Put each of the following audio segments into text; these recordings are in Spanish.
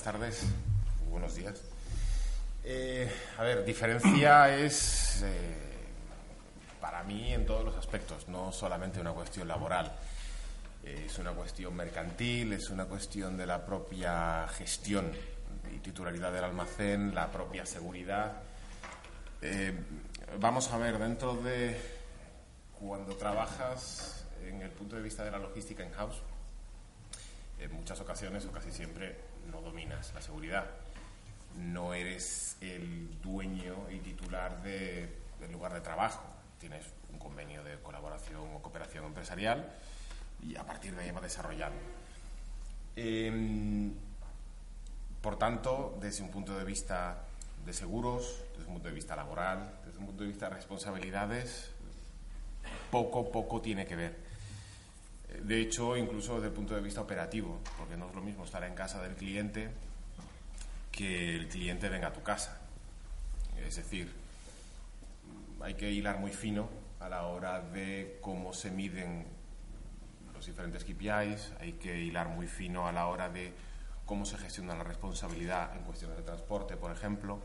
buenas tardes, buenos días. Eh, a ver, diferencia es eh, para mí en todos los aspectos, no solamente una cuestión laboral. Eh, es una cuestión mercantil, es una cuestión de la propia gestión y titularidad del almacén, la propia seguridad. Eh, vamos a ver, dentro de cuando trabajas en el punto de vista de la logística in house, en muchas ocasiones o casi siempre no dominas la seguridad. No eres el dueño y titular de- del lugar de trabajo. Tienes un convenio de colaboración o cooperación empresarial y a partir de ahí vas desarrollando. Em, por tanto, desde un punto de vista de seguros, desde un punto de vista laboral, desde un punto de vista de responsabilidades, poco, poco tiene que ver. De hecho, incluso desde el punto de vista operativo, porque no es lo mismo estar en casa del cliente que el cliente venga a tu casa. Es decir, hay que hilar muy fino a la hora de cómo se miden los diferentes KPIs, hay que hilar muy fino a la hora de cómo se gestiona la responsabilidad en cuestiones de transporte, por ejemplo.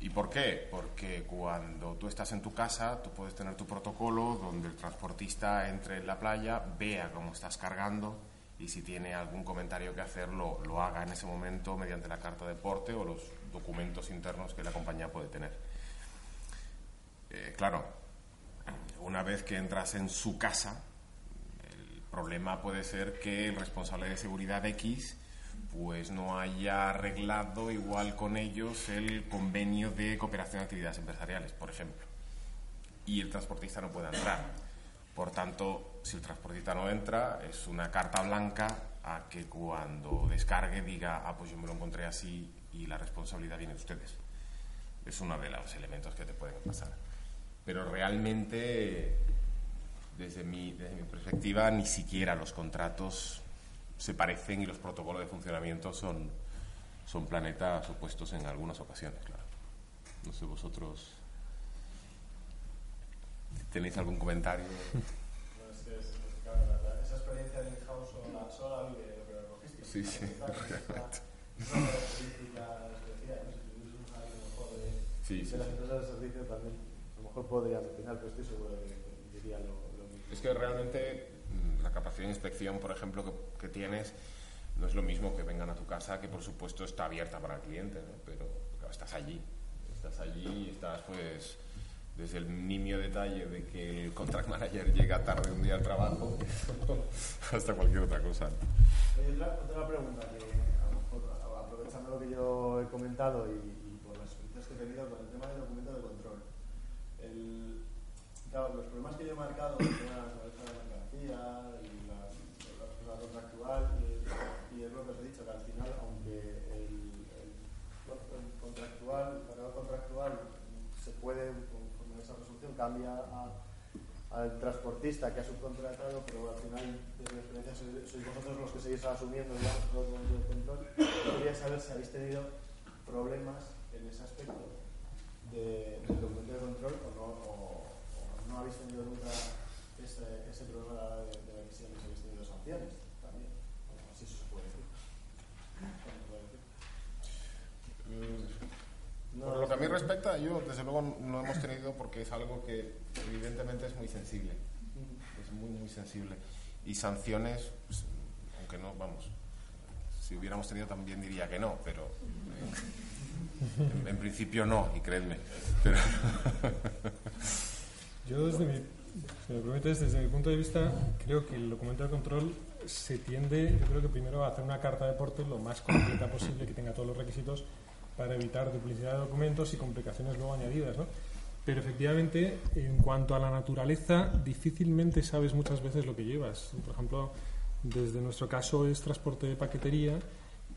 ¿Y por qué? Porque cuando tú estás en tu casa, tú puedes tener tu protocolo donde el transportista entre en la playa, vea cómo estás cargando y si tiene algún comentario que hacer, lo, haga en ese momento mediante la carta de porte o los documentos internos que la compañía puede tener. Eh, claro, una vez que entras en su casa, el problema puede ser que el responsable de seguridad X pues no haya arreglado igual con ellos el convenio de cooperación de actividades empresariales, por ejemplo. Y el transportista no puede entrar. Por tanto, si el transportista no entra, es una carta blanca a que cuando descargue diga, ah, pues yo me lo encontré así y la responsabilidad viene de ustedes. Es uno de los elementos que te pueden pasar. Pero realmente, desde mi, desde mi perspectiva, ni siquiera los contratos se parecen y los protocolos de funcionamiento son, son planetas opuestos en algunas ocasiones, claro. No sé, vosotros tenéis algún comentario. No, es que es- es- claro, la- la- esa experiencia de in-house solo la, solo la vive el operador logístico. Sí, sí, Esta- esta- correcto. esta característica especial, ¿no? Si tuviese un a lo mejor de, Sí, sí, de las sí. empresas de servicio también, a lo mejor podrían opinar, pero estoy seguro de que diría lo, lo mismo. Es que realmente la capacidad de inspección, por ejemplo, que, que tienes, no es lo mismo que vengan a tu casa, que por supuesto está abierta para el cliente, ¿no? pero claro, estás allí. Estás allí y estás, pues, desde el nimio detalle de que el contract manager llega tarde un día al trabajo hasta cualquier otra cosa. Oye, otra, otra pregunta que, aprovechando lo que yo he comentado y, y por las experiencias que he tenido con el tema del documento de control. El, claro, los problemas que yo he marcado, el tema de la mercancía y la, la, la contractual, y el lo que os he dicho, que al final, aunque el, el, el contractual, el cargo contractual se puede, con esa resolución, cambia al transportista que ha subcontratado, pero al final, desde mi experiencia, sois, vosotros los que seguís asumiendo todo el control. Quería saber si habéis tenido problemas en ese aspecto de, del documento de control o no, o, no habéis tenido nunca ese, ese problema de, de emisiones, habéis tenido sanciones también. Bueno, así eso se puede decir. ¿Cómo se puede decir? No, Por lo que a mí respecta, yo desde luego no hemos tenido porque es algo que evidentemente es muy sensible. Es muy, muy sensible. Y sanciones, pues, aunque no, vamos, si hubiéramos tenido también diría que no, pero eh, en, en principio no, y creedme. Pero, Yo, desde mi, si me permites, desde mi punto de vista, creo que el documento de control se tiende, yo creo que primero a hacer una carta de porte lo más completa posible, que tenga todos los requisitos para evitar duplicidad de documentos y complicaciones luego añadidas, ¿no? Pero efectivamente, en cuanto a la naturaleza, difícilmente sabes muchas veces lo que llevas. Por ejemplo, desde nuestro caso es transporte de paquetería,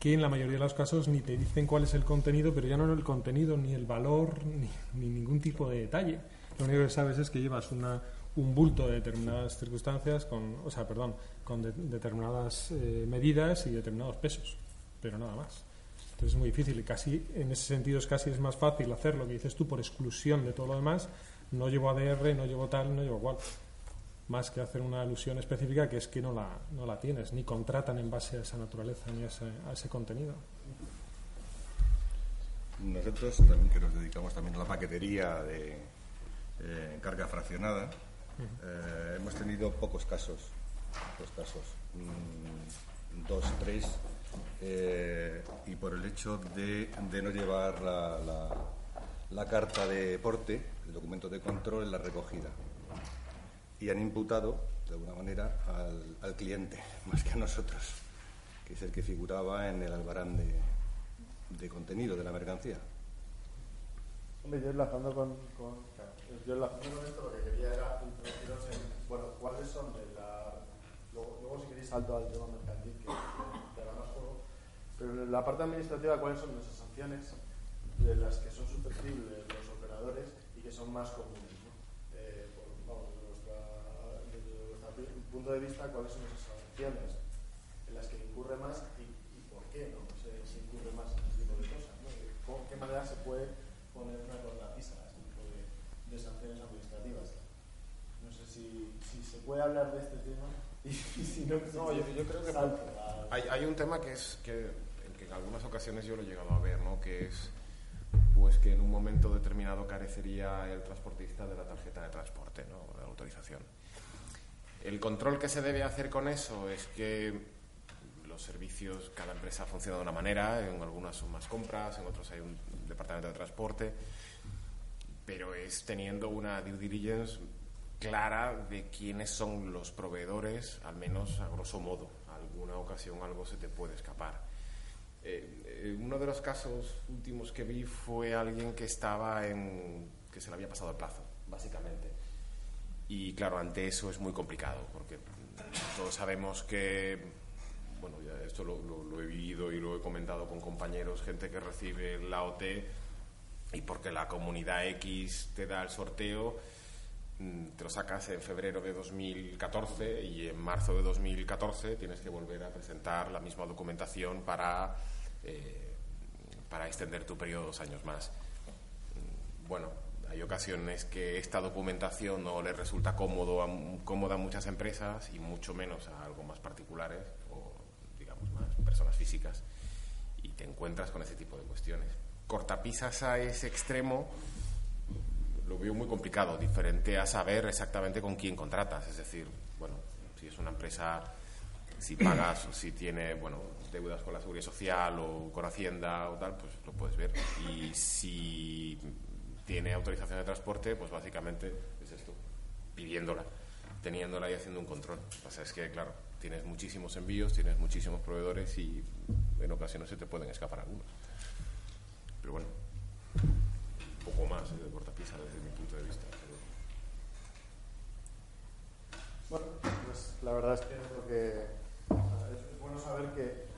que en la mayoría de los casos ni te dicen cuál es el contenido, pero ya no el contenido, ni el valor, ni, ni ningún tipo de detalle. Lo único que sabes es que llevas una, un bulto de determinadas circunstancias, con, o sea, perdón, con de- determinadas eh, medidas y determinados pesos, pero nada más. Entonces es muy difícil y casi, en ese sentido, es casi es más fácil hacer lo que dices tú por exclusión de todo lo demás. No llevo ADR, no llevo tal, no llevo cual. Más que hacer una alusión específica que es que no la, no la tienes, ni contratan en base a esa naturaleza ni a ese, a ese contenido. Nosotros también que nos dedicamos también a la paquetería de eh, carga fraccionada, eh, hemos tenido pocos casos, pocos casos, mm, dos, tres, eh, y por el hecho de, de no llevar la, la- la carta de porte, el documento de control en la recogida. Y han imputado, de alguna manera, al, al cliente, más que a nosotros, que es el que figuraba en el albarán de, de contenido de la mercancía. Hombre, yo enlazando con, con yo enlazando con esto lo que quería era introduciros en, bueno, cuáles son de la, luego, luego si queréis salto al tema mercantil que, que te hará más juego, pero en la parte administrativa cuáles son esas sanciones de las que son susceptibles los operadores y que son más comunes, ¿no? Eh, por- vamos, desde, nuestra, desde nuestro punto de vista, cuáles son esas sanciones en las que incurre más y, y por qué no se, se incurre más en este tipo de cosas, ¿no? ¿Cómo- ¿Qué manera se puede poner una cortapisa a este tipo de, de sanciones administrativas? No sé si, si se puede hablar de este tema y, si no, No, yo- yo creo que- Hay, hay un tema que es que, en en algunas ocasiones yo lo he llegado a ver, ¿no? Que es pues que en un momento determinado carecería el transportista de la tarjeta de transporte, ¿no? De la autorización. El control que se debe hacer con eso es que los servicios, cada empresa funciona de una manera, en algunas son más compras, en otros hay un departamento de transporte, pero es teniendo una due diligence clara de quiénes son los proveedores, al menos a grosso modo. Alguna ocasión algo se te puede escapar. Eh, uno de los casos últimos que vi fue alguien que estaba en. que se le había pasado el plazo, básicamente. Y claro, ante eso es muy complicado, porque todos sabemos que. Bueno, esto lo, lo- lo he vivido y lo he comentado con compañeros, gente que recibe la OT y porque la comunidad X te da el sorteo, mm, te lo sacas en febrero de 2014 y en marzo de 2014 tienes que volver a presentar la misma documentación para, eh, para extender tu periodo dos años más. Mm, Bueno, hay ocasiones que esta documentación no le resulta cómodo a, cómoda a muchas empresas y mucho menos a algo más particulares o, digamos, más personas físicas y te encuentras con ese tipo de cuestiones. Cortapisas a ese extremo lo veo muy complicado, diferente a saber exactamente con quién contratas. Es decir, bueno, si es una empresa, si pagas o si tiene, bueno, deudas con la seguridad social o con Hacienda o tal, pues lo puedes ver. Y si tiene autorización de transporte, pues básicamente es esto, pidiéndola, teniéndola y haciendo un control. Lo que pasa es que, claro, tienes muchísimos envíos, tienes muchísimos proveedores y en ocasiones se te pueden escapar algunos. Pero bueno, un poco más ¿eh? de cortapisa desde mi punto de vista. Bueno, pues la verdad es que lo que es bueno saber que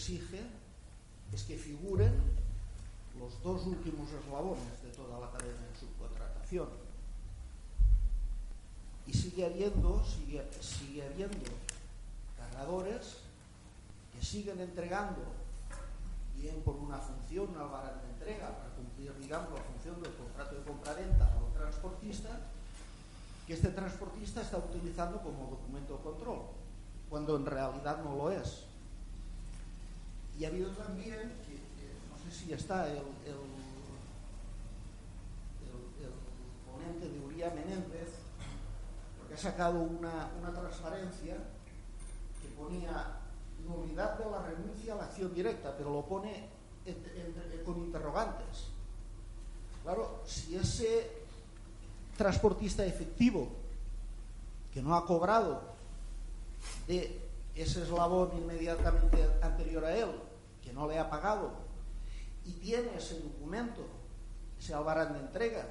exige es que figuren los dos últimos eslabones de toda la cadena de subcontratación. Y sigue habiendo, sigue, sigue habiendo cargadores que siguen entregando, bien por una función, una barra de entrega, para cumplir, digamos, la función del contrato de compraventa al transportista, que este transportista está utilizando como documento de control, cuando en realidad no lo es. Y ha habido también, no sé si está el, el, ponente de Uría Menéndez, porque ha sacado una, una transparencia que ponía nulidad de la renuncia a la acción directa, pero lo pone en, en, con interrogantes. Claro, si ese transportista efectivo que no ha cobrado de ese eslabón inmediatamente anterior a él que no le ha pagado y tiene ese documento, ese albarán de entrega,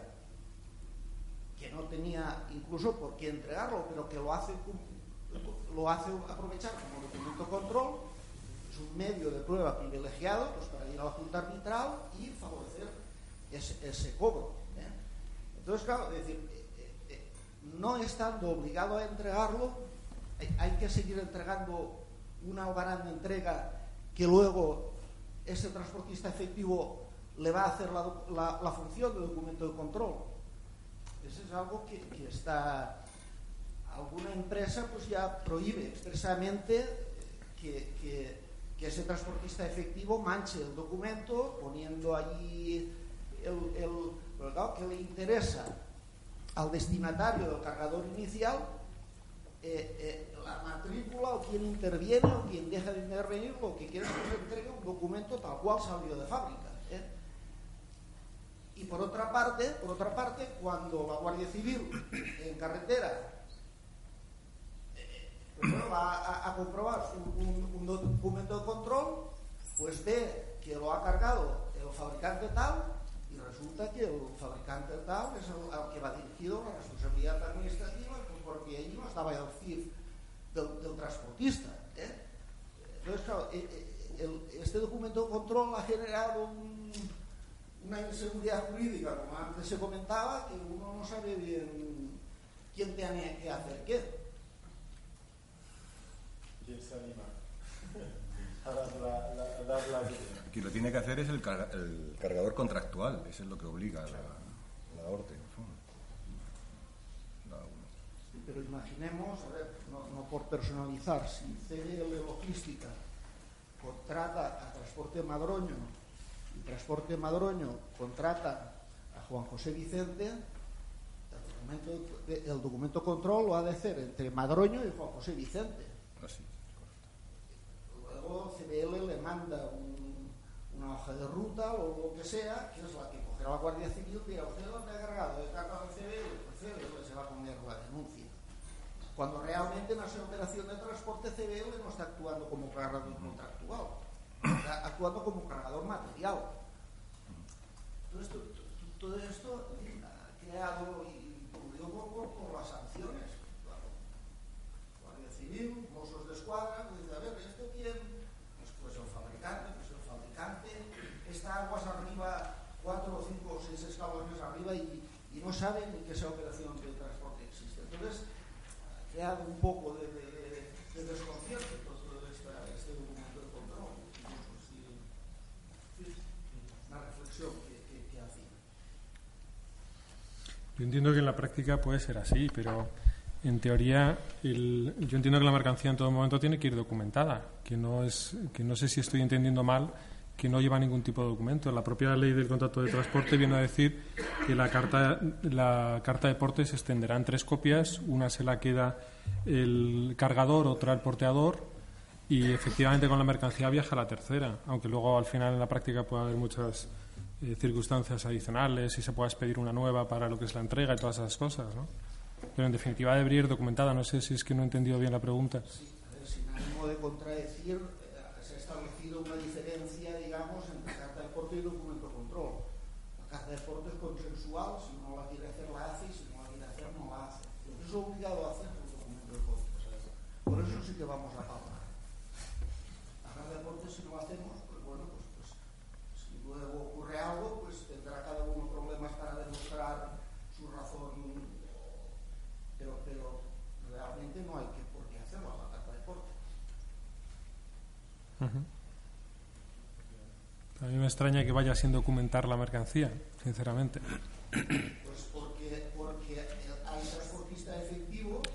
que no tenía incluso por qué entregarlo, pero que lo hace, lo hace aprovechar como documento control, es un medio de prueba privilegiado pues, para ir a la Junta Arbitral y favorecer ese, cobro. ¿eh? Entonces, claro, es decir, eh, eh, no estando obligado a entregarlo, hay, que seguir entregando una albarán de entrega que luego ese transportista efectivo le va a hacer la, función de documento de control. Eso es algo que, está alguna empresa pues ya prohíbe expresamente que, que, que, ese transportista efectivo manche el documento poniendo allí el, el, el que le interesa al destinatario del cargador inicial eh, eh, la matrícula o quien interviene o quien deja de intervenir lo que quiere es que se entregue un documento tal cual salió de fábrica. ¿eh? Y por otra parte, por otra parte, cuando la Guardia Civil en carretera va a, comprobar un, documento de control, pues ve que lo ha cargado el fabricante tal y resulta que el fabricante tal es el, al que va dirigido la responsabilidad administrativa porque allí no estaba el CIF del, del transportista. ¿eh? Entonces, claro, eh, eh, el, este documento de control ha generado un, una inseguridad jurídica, como antes se comentaba, que uno no sabe bien quién tiene que hacer qué. ¿Quién se anima a dar la, la, a dar la... Quien lo tiene que hacer es el, car el cargador contractual, eso es lo que obliga a la, la ORTE. Pero imaginemos, a ver, no, no por personalizar, si CL Logística contrata a Transporte Madroño y Transporte Madroño contrata a Juan José Vicente, el documento, el documento control lo ha de hacer entre Madroño y Juan José Vicente. Así. Luego CBL le manda un, una hoja de ruta o lo que sea, que es la que cogerá la Guardia Civil y dirá, ¿usted dónde ha cargado el CBL? Pues CBL se va a poner la denuncia cuando realmente en esa operación de transporte CBL no está actuando como cargador contractual, está actuando como cargador material. Entonces, todo esto ha creado y ocurrió por, por, por, las sanciones. Claro. Guardia Civil, Mossos de Escuadra, dice, a ver, ¿esto quién? Pues, pues el fabricante, pues el fabricante está aguas arriba, cuatro, cinco o seis escalones arriba y, y no sabe ni que esa operación. Entonces, creado un poco de, de, de desconcierto todo esta, este documento de control. Una reflexión que, que, que hacía. Yo entiendo que en la práctica puede ser así, pero en teoría el, yo entiendo que la mercancía en todo momento tiene que ir documentada, que no es que no sé si estoy entendiendo mal que no lleva ningún tipo de documento. La propia ley del contrato de transporte viene a decir que la carta, la carta de porte se extenderá en tres copias. Una se la queda el cargador, otra el porteador y efectivamente con la mercancía viaja la tercera, aunque luego al final en la práctica puede haber muchas eh, circunstancias adicionales y se pueda expedir una nueva para lo que es la entrega y todas esas cosas, ¿no? Pero en definitiva debería ir documentada. No sé si es que no he entendido bien la pregunta. Sí, a ver, sin ánimo de contradecir, eh, se ha establecido una diferencia, digamos, entre carta de porte y documento de control. La carta de porte es consensual, si no la quiere hacer la hace y si no la quiere hacer no la hace. Lo que es obligado a hacer es el documento de control. Por eso sí que vamos a pagar. La carta de porte si no hacemos, pues bueno, pues, pues si luego ocurre algo, pues tendrá cada uno problemas para demostrar su razón pero, pero realmente no hay que por qué hacerlo a la carta de porte. A mí me extraña que vaya sin documentar la mercancía, sinceramente. Pues porque, porque hay transportista efectivo,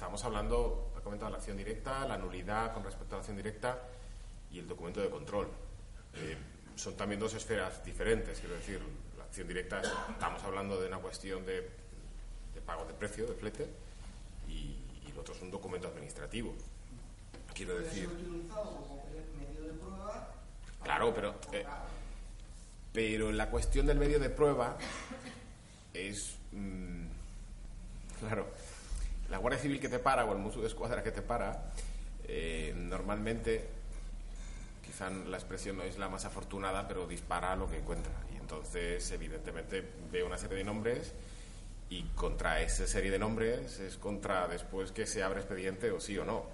estábamos hablando, ha comentado la acción directa, la nulidad con respecto a la acción directa y el documento de control. Eh, son también dos esferas diferentes, quiero decir, la acción directa, es- estamos hablando de una cuestión de, de pago de precio, de flete, y, y lo otro es un documento administrativo. Quiero decir. Claro, pero, eh, pero la cuestión del medio de prueba es. mm, claro, la Guardia Civil que te para o el Musu de Escuadra que te para, eh, normalmente, quizá la expresión no es la más afortunada, pero dispara lo que encuentra. Y entonces, evidentemente, ve una serie de nombres y contra esa serie de nombres es contra después que se abre expediente o sí o no.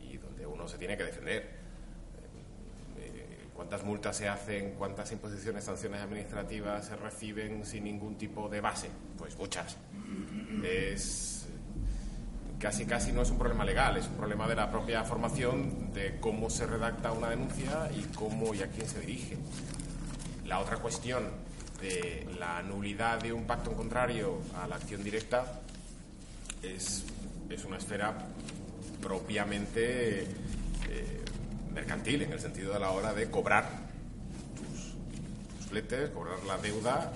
Y donde uno se tiene que defender. Eh, cuántas multas se hacen, cuántas imposiciones, sanciones administrativas se reciben sin ningún tipo de base. Pues muchas. Es casi casi no es un problema legal, es un problema de la propia formación de cómo se redacta una denuncia y cómo y a quién se dirige. La otra cuestión de la nulidad de un pacto en contrario a la acción directa es, es una esfera propiamente eh, mercantil, en el sentido de la hora de cobrar tus, tus fletes, cobrar la deuda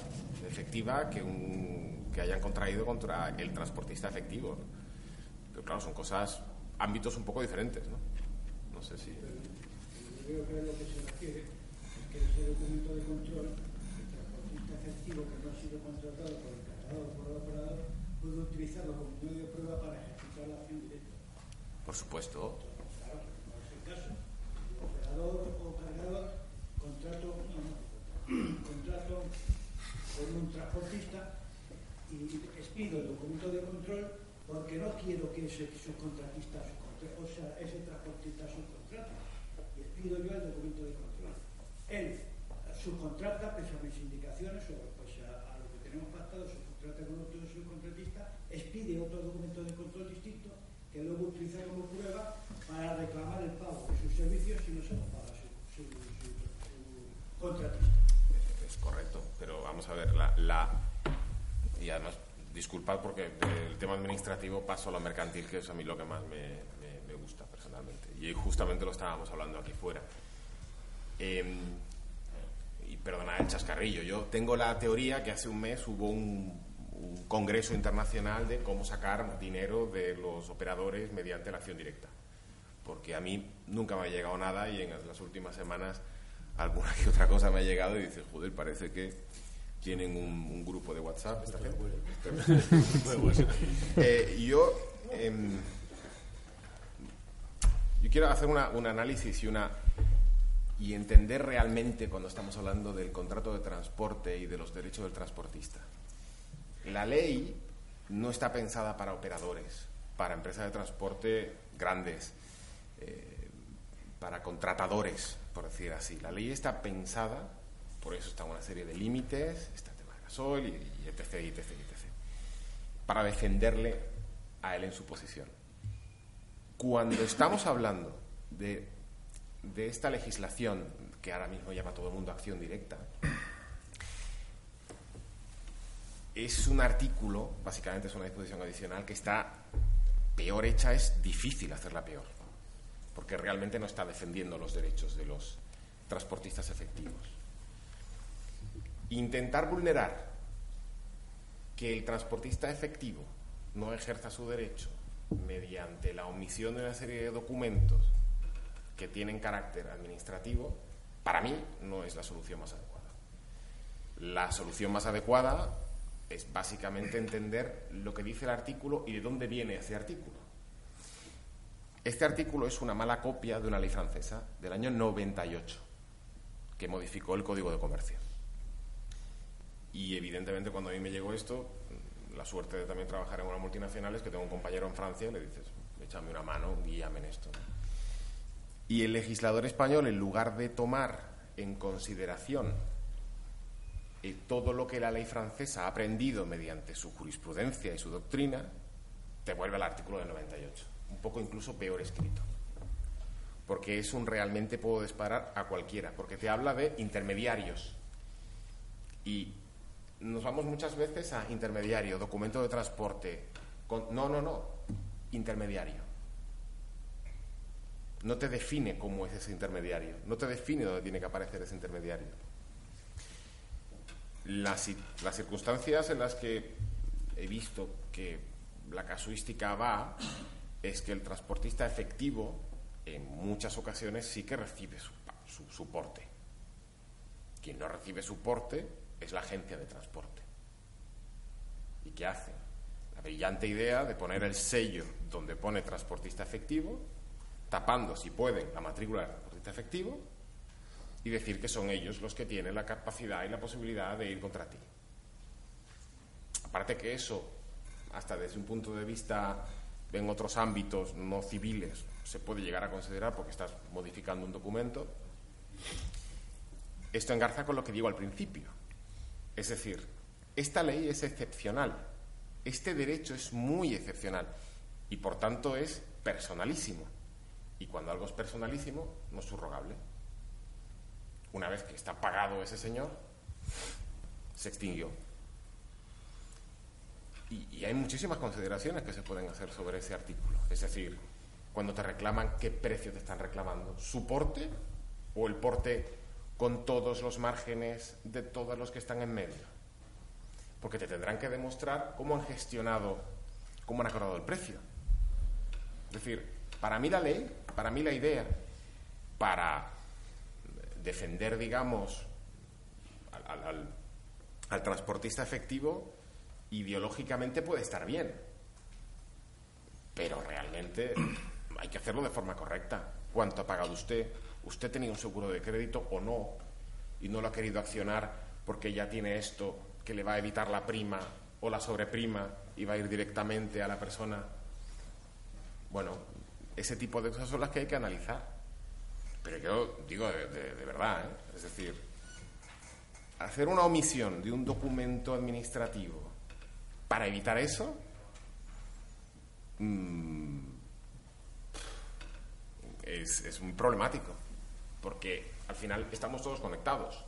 efectiva que, un, que hayan contraído contra el transportista efectivo. Pero claro, son cosas, ámbitos un poco diferentes, ¿no? No sé si... Yo creo que a lo que se refiere es que ese documento de control, el transportista efectivo que no ha sido contratado por el cargador o por el operador, puede utilizarlo como medio de prueba para ejecutar la acción directa. Por supuesto, Claro, no es el caso. El operador o cargador contrato, no, no, contrato con un transportista y expido el documento de control porque no quiero que ese subcontratista o sea, ese transportista subcontrate. Y expido yo el documento de control. Él subcontrata, pese a mis indicaciones o a, a lo que tenemos pactado, subcontrata con otro subcontratista, expide otro documento de control distinto que luego utiliza como prueba para reclamar el pago de sus servicios si no se lo paga su, su, su, su contratista. es correcto, pero vamos a ver, la, la- y además, disculpad porque del tema administrativo paso a lo mercantil, que es a mí lo que más me, gusta personalmente. Y justamente lo estábamos hablando aquí fuera. Em, y perdona el chascarrillo, yo tengo la teoría que hace un mes hubo un, congreso internacional de cómo sacar dinero de los operadores mediante la acción directa. Porque a mí nunca me ha llegado nada y en las últimas semanas alguna que otra cosa me ha llegado y dices, joder, parece que tienen un, un grupo de WhatsApp. esta gente. Eh, yo, em, yo quiero hacer una- un análisis y una y entender realmente cuando estamos hablando del contrato de transporte y de los derechos del transportista. La ley no está pensada para operadores, para empresas de transporte grandes, eh, para contratadores, por decir así. La ley está pensada, por eso está una serie de límites, está el tema de gasoil y, y etc, y etc, para defenderle a él en su posición. Cuando estamos hablando de de esta legislación que ahora mismo llama todo el mundo acción directa, es un artículo, básicamente es una disposición adicional que está peor hecha, es difícil hacerla peor, porque realmente no está defendiendo los derechos de los transportistas efectivos. Intentar vulnerar que el transportista efectivo no ejerza su derecho mediante la omisión de una serie de documentos que tienen carácter administrativo, para mí no es la solución más adecuada. La solución más adecuada es básicamente entender lo que dice el artículo y de dónde viene ese artículo. Este artículo es una mala copia de una ley francesa del año 98 que modificó el Código de Comercio. Y evidentemente cuando a mí me llegó esto, la suerte de también trabajar en una multinacional es que tengo un compañero en Francia y le dices, échame una mano, guíame en esto. Y el legislador español, en lugar de tomar en consideración eh, todo lo que la ley francesa ha aprendido mediante su jurisprudencia y su doctrina, te vuelve al artículo del 98, un poco incluso peor escrito. Porque es un realmente puedo disparar a cualquiera, porque te habla de intermediarios. Y nos vamos muchas veces a intermediario, documento de transporte. no, no, no, intermediario. No te define cómo es ese intermediario, no te define dónde tiene que aparecer ese intermediario. Las, las circunstancias en las que he visto que la casuística va es que el transportista efectivo en muchas ocasiones sí que recibe su, su. Quien no recibe soporte es la agencia de transporte. ¿Y qué hace? La brillante idea de poner el sello donde pone transportista efectivo, tapando, si pueden, la matrícula de transportista efectivo y decir que son ellos los que tienen la capacidad y la posibilidad de ir contra ti. Aparte que eso, hasta desde un punto de vista en otros ámbitos no civiles, se puede llegar a considerar porque estás modificando un documento, esto engarza con lo que digo al principio. Es decir, esta ley es excepcional, este derecho es muy excepcional y por tanto es personalísimo. Y cuando algo es personalísimo, no es subrogable. Una vez que está pagado ese señor, se extinguió. Y, hay muchísimas consideraciones que se pueden hacer sobre ese artículo. Es decir, cuando te reclaman, ¿qué precio te están reclamando? ¿Su porte o el porte con todos los márgenes de todos los que están en medio. Porque te tendrán que demostrar cómo han gestionado, cómo han acordado el precio. Es decir, para mí la ley, para mí la idea, para defender, digamos, al, al transportista efectivo, ideológicamente puede estar bien. Pero realmente hay que hacerlo de forma correcta. ¿Cuánto ha pagado usted? Usted tenía un seguro de crédito o no y no lo ha querido accionar porque ya tiene esto que le va a evitar la prima o la sobreprima y va a ir directamente a la persona. Bueno, ese tipo de cosas son las que hay que analizar. Pero yo digo de, verdad, ¿eh? es decir, hacer una omisión de un documento administrativo para evitar eso, mm, es, es muy problemático porque al final estamos todos conectados.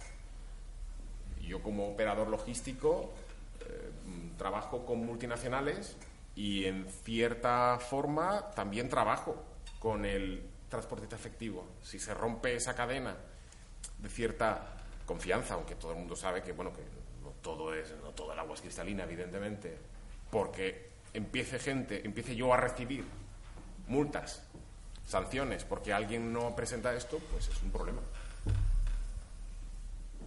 Yo como operador logístico eh, trabajo con multinacionales y en cierta forma también trabajo con el transportista efectivo. Si se rompe esa cadena de cierta confianza, aunque todo el mundo sabe que bueno que no todo es no todo el agua es cristalina, evidentemente, porque empiece gente, empiece yo a recibir multas sanciones porque alguien no presenta esto, pues es un problema.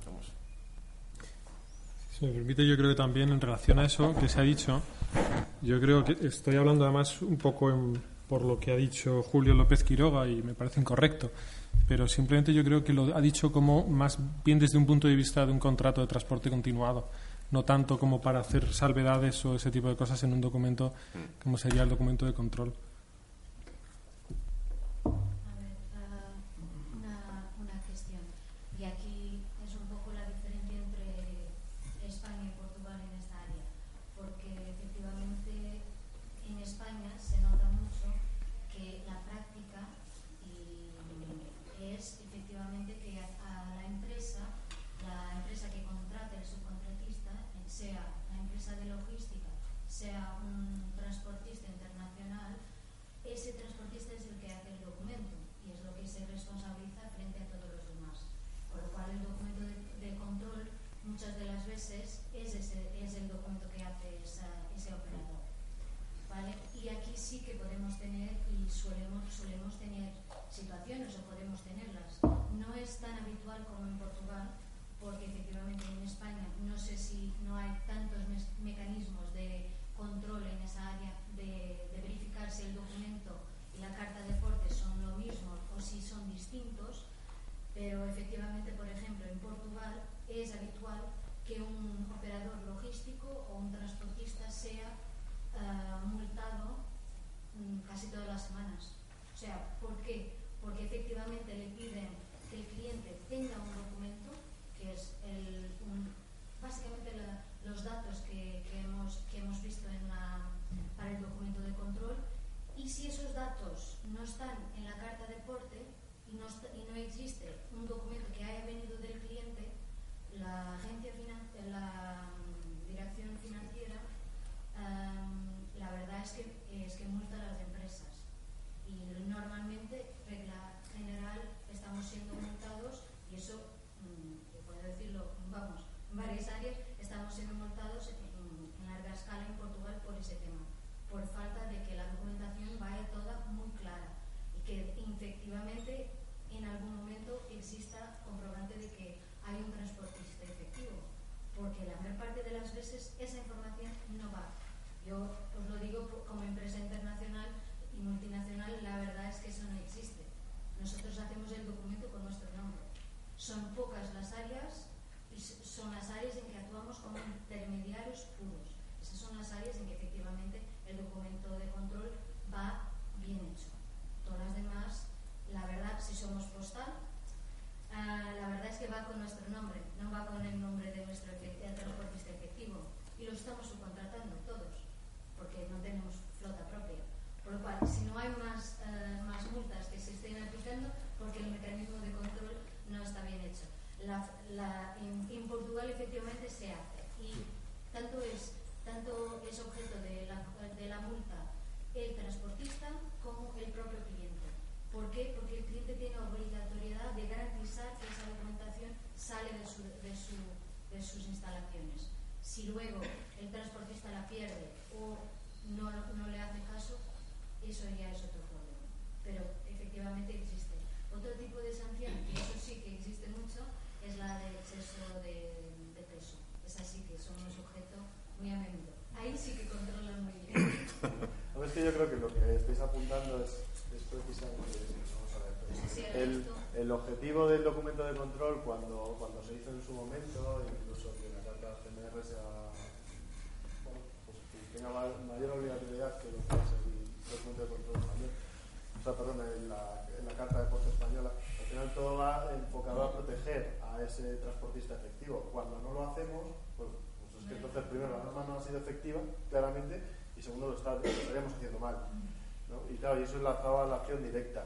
Vamos. Si me permite, yo creo que también en relación a eso que se ha dicho, yo creo que estoy hablando además un poco por lo que ha dicho Julio López Quiroga y me parece incorrecto, pero simplemente yo creo que lo ha dicho como más bien desde un punto de vista de un contrato de transporte continuado, no tanto como para hacer salvedades o ese tipo de cosas en un documento como sería el documento de control. Siendo multados en, en larga escala en Portugal por ese tema por falta de que la documentación vaya toda muy clara y que efectivamente en algún momento exista comprobante de que hay un transportista efectivo, porque la mayor parte de las veces esa información no va. Yo os lo digo como empresa internacional y multinacional, la verdad es que eso no existe. Nosotros hacemos el documento con nuestro nombre. Son pocas las áreas y son las áreas en que actuamos como intermediarios puros. Esas son las áreas en que efectivamente el documento de control va bien hecho. Todas las demás, la verdad, si somos postal, Uh, la verdad es que va con nuestro nombre, no va con el nombre de nuestro transportista efectivo. Y lo estamos subcontratando todos, porque no tenemos flota propia. Por lo cual, si no hay más, uh, más multas que se estén aplicando, porque el mecanismo de control no está bien hecho. La, la, en, en, Portugal efectivamente se hace y tanto es, tanto es objeto de la, de la multa el transportista como el propio cliente. ¿Por qué? Porque el cliente tiene obligatoriedad de garantizar que esa documentación sale de, su, de, su, de sus instalaciones. Si luego el transportista la pierde o no, no le hace caso, eso ya es otro problema. Pero efectivamente existe. Otro tipo de sanción, que eso sí que existe mucho, es la de exceso de, de peso. Es así que somos objeto muy a menudo. Ahí sí que controlan muy bien. es que yo creo que lo que estáis apuntando es precisamente el, el, objetivo del documento de control cuando, cuando se hizo en su momento, sea bueno, pues que tenga mayor obligatoriedad que lo que es el documento de control español, o sea, perdón, en la, en la carta de posta española, al final todo va enfocado a proteger a ese transportista efectivo. Cuando no lo hacemos, pues, pues es que entonces primero la norma no ha sido efectiva, claramente, y segundo lo, está, lo estaríamos haciendo mal. ¿no? Y claro, y eso enlazado a la acción directa.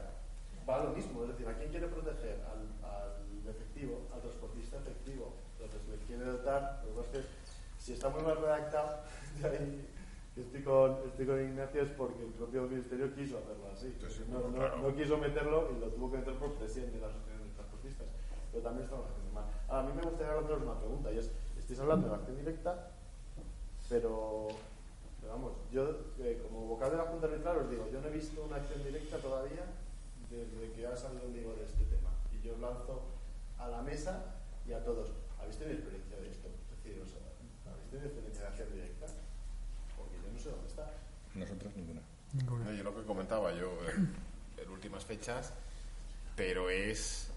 Va lo mismo, es decir, ¿a quién quiere proteger? Al, al efectivo, al transportista efectivo. Entonces le quiere dotar, lo que es que si está muy mal redactado, de ahí estoy con, estoy con Ignacio es porque el propio ministerio quiso hacerlo así. Sí, no, no, claro. no, quiso meterlo y lo tuvo que meter por presión de la asociación de transportistas. Pero también estamos haciendo mal. Ahora, a mí me gustaría haceros una pregunta y es, estáis hablando de la acción directa, pero pero vamos, yo eh, como vocal de la Junta Arbitral os digo, yo no he visto una acción directa todavía desde que ha salido el libro de este tema. Y yo os lanzo a la mesa y a todos. ¿Habéis tenido experiencia de esto? Es decir, os, ¿habéis tenido experiencia de directa? Porque yo no sé dónde está. Nosotros ninguna. No, yo lo que comentaba yo eh, en últimas fechas, pero es,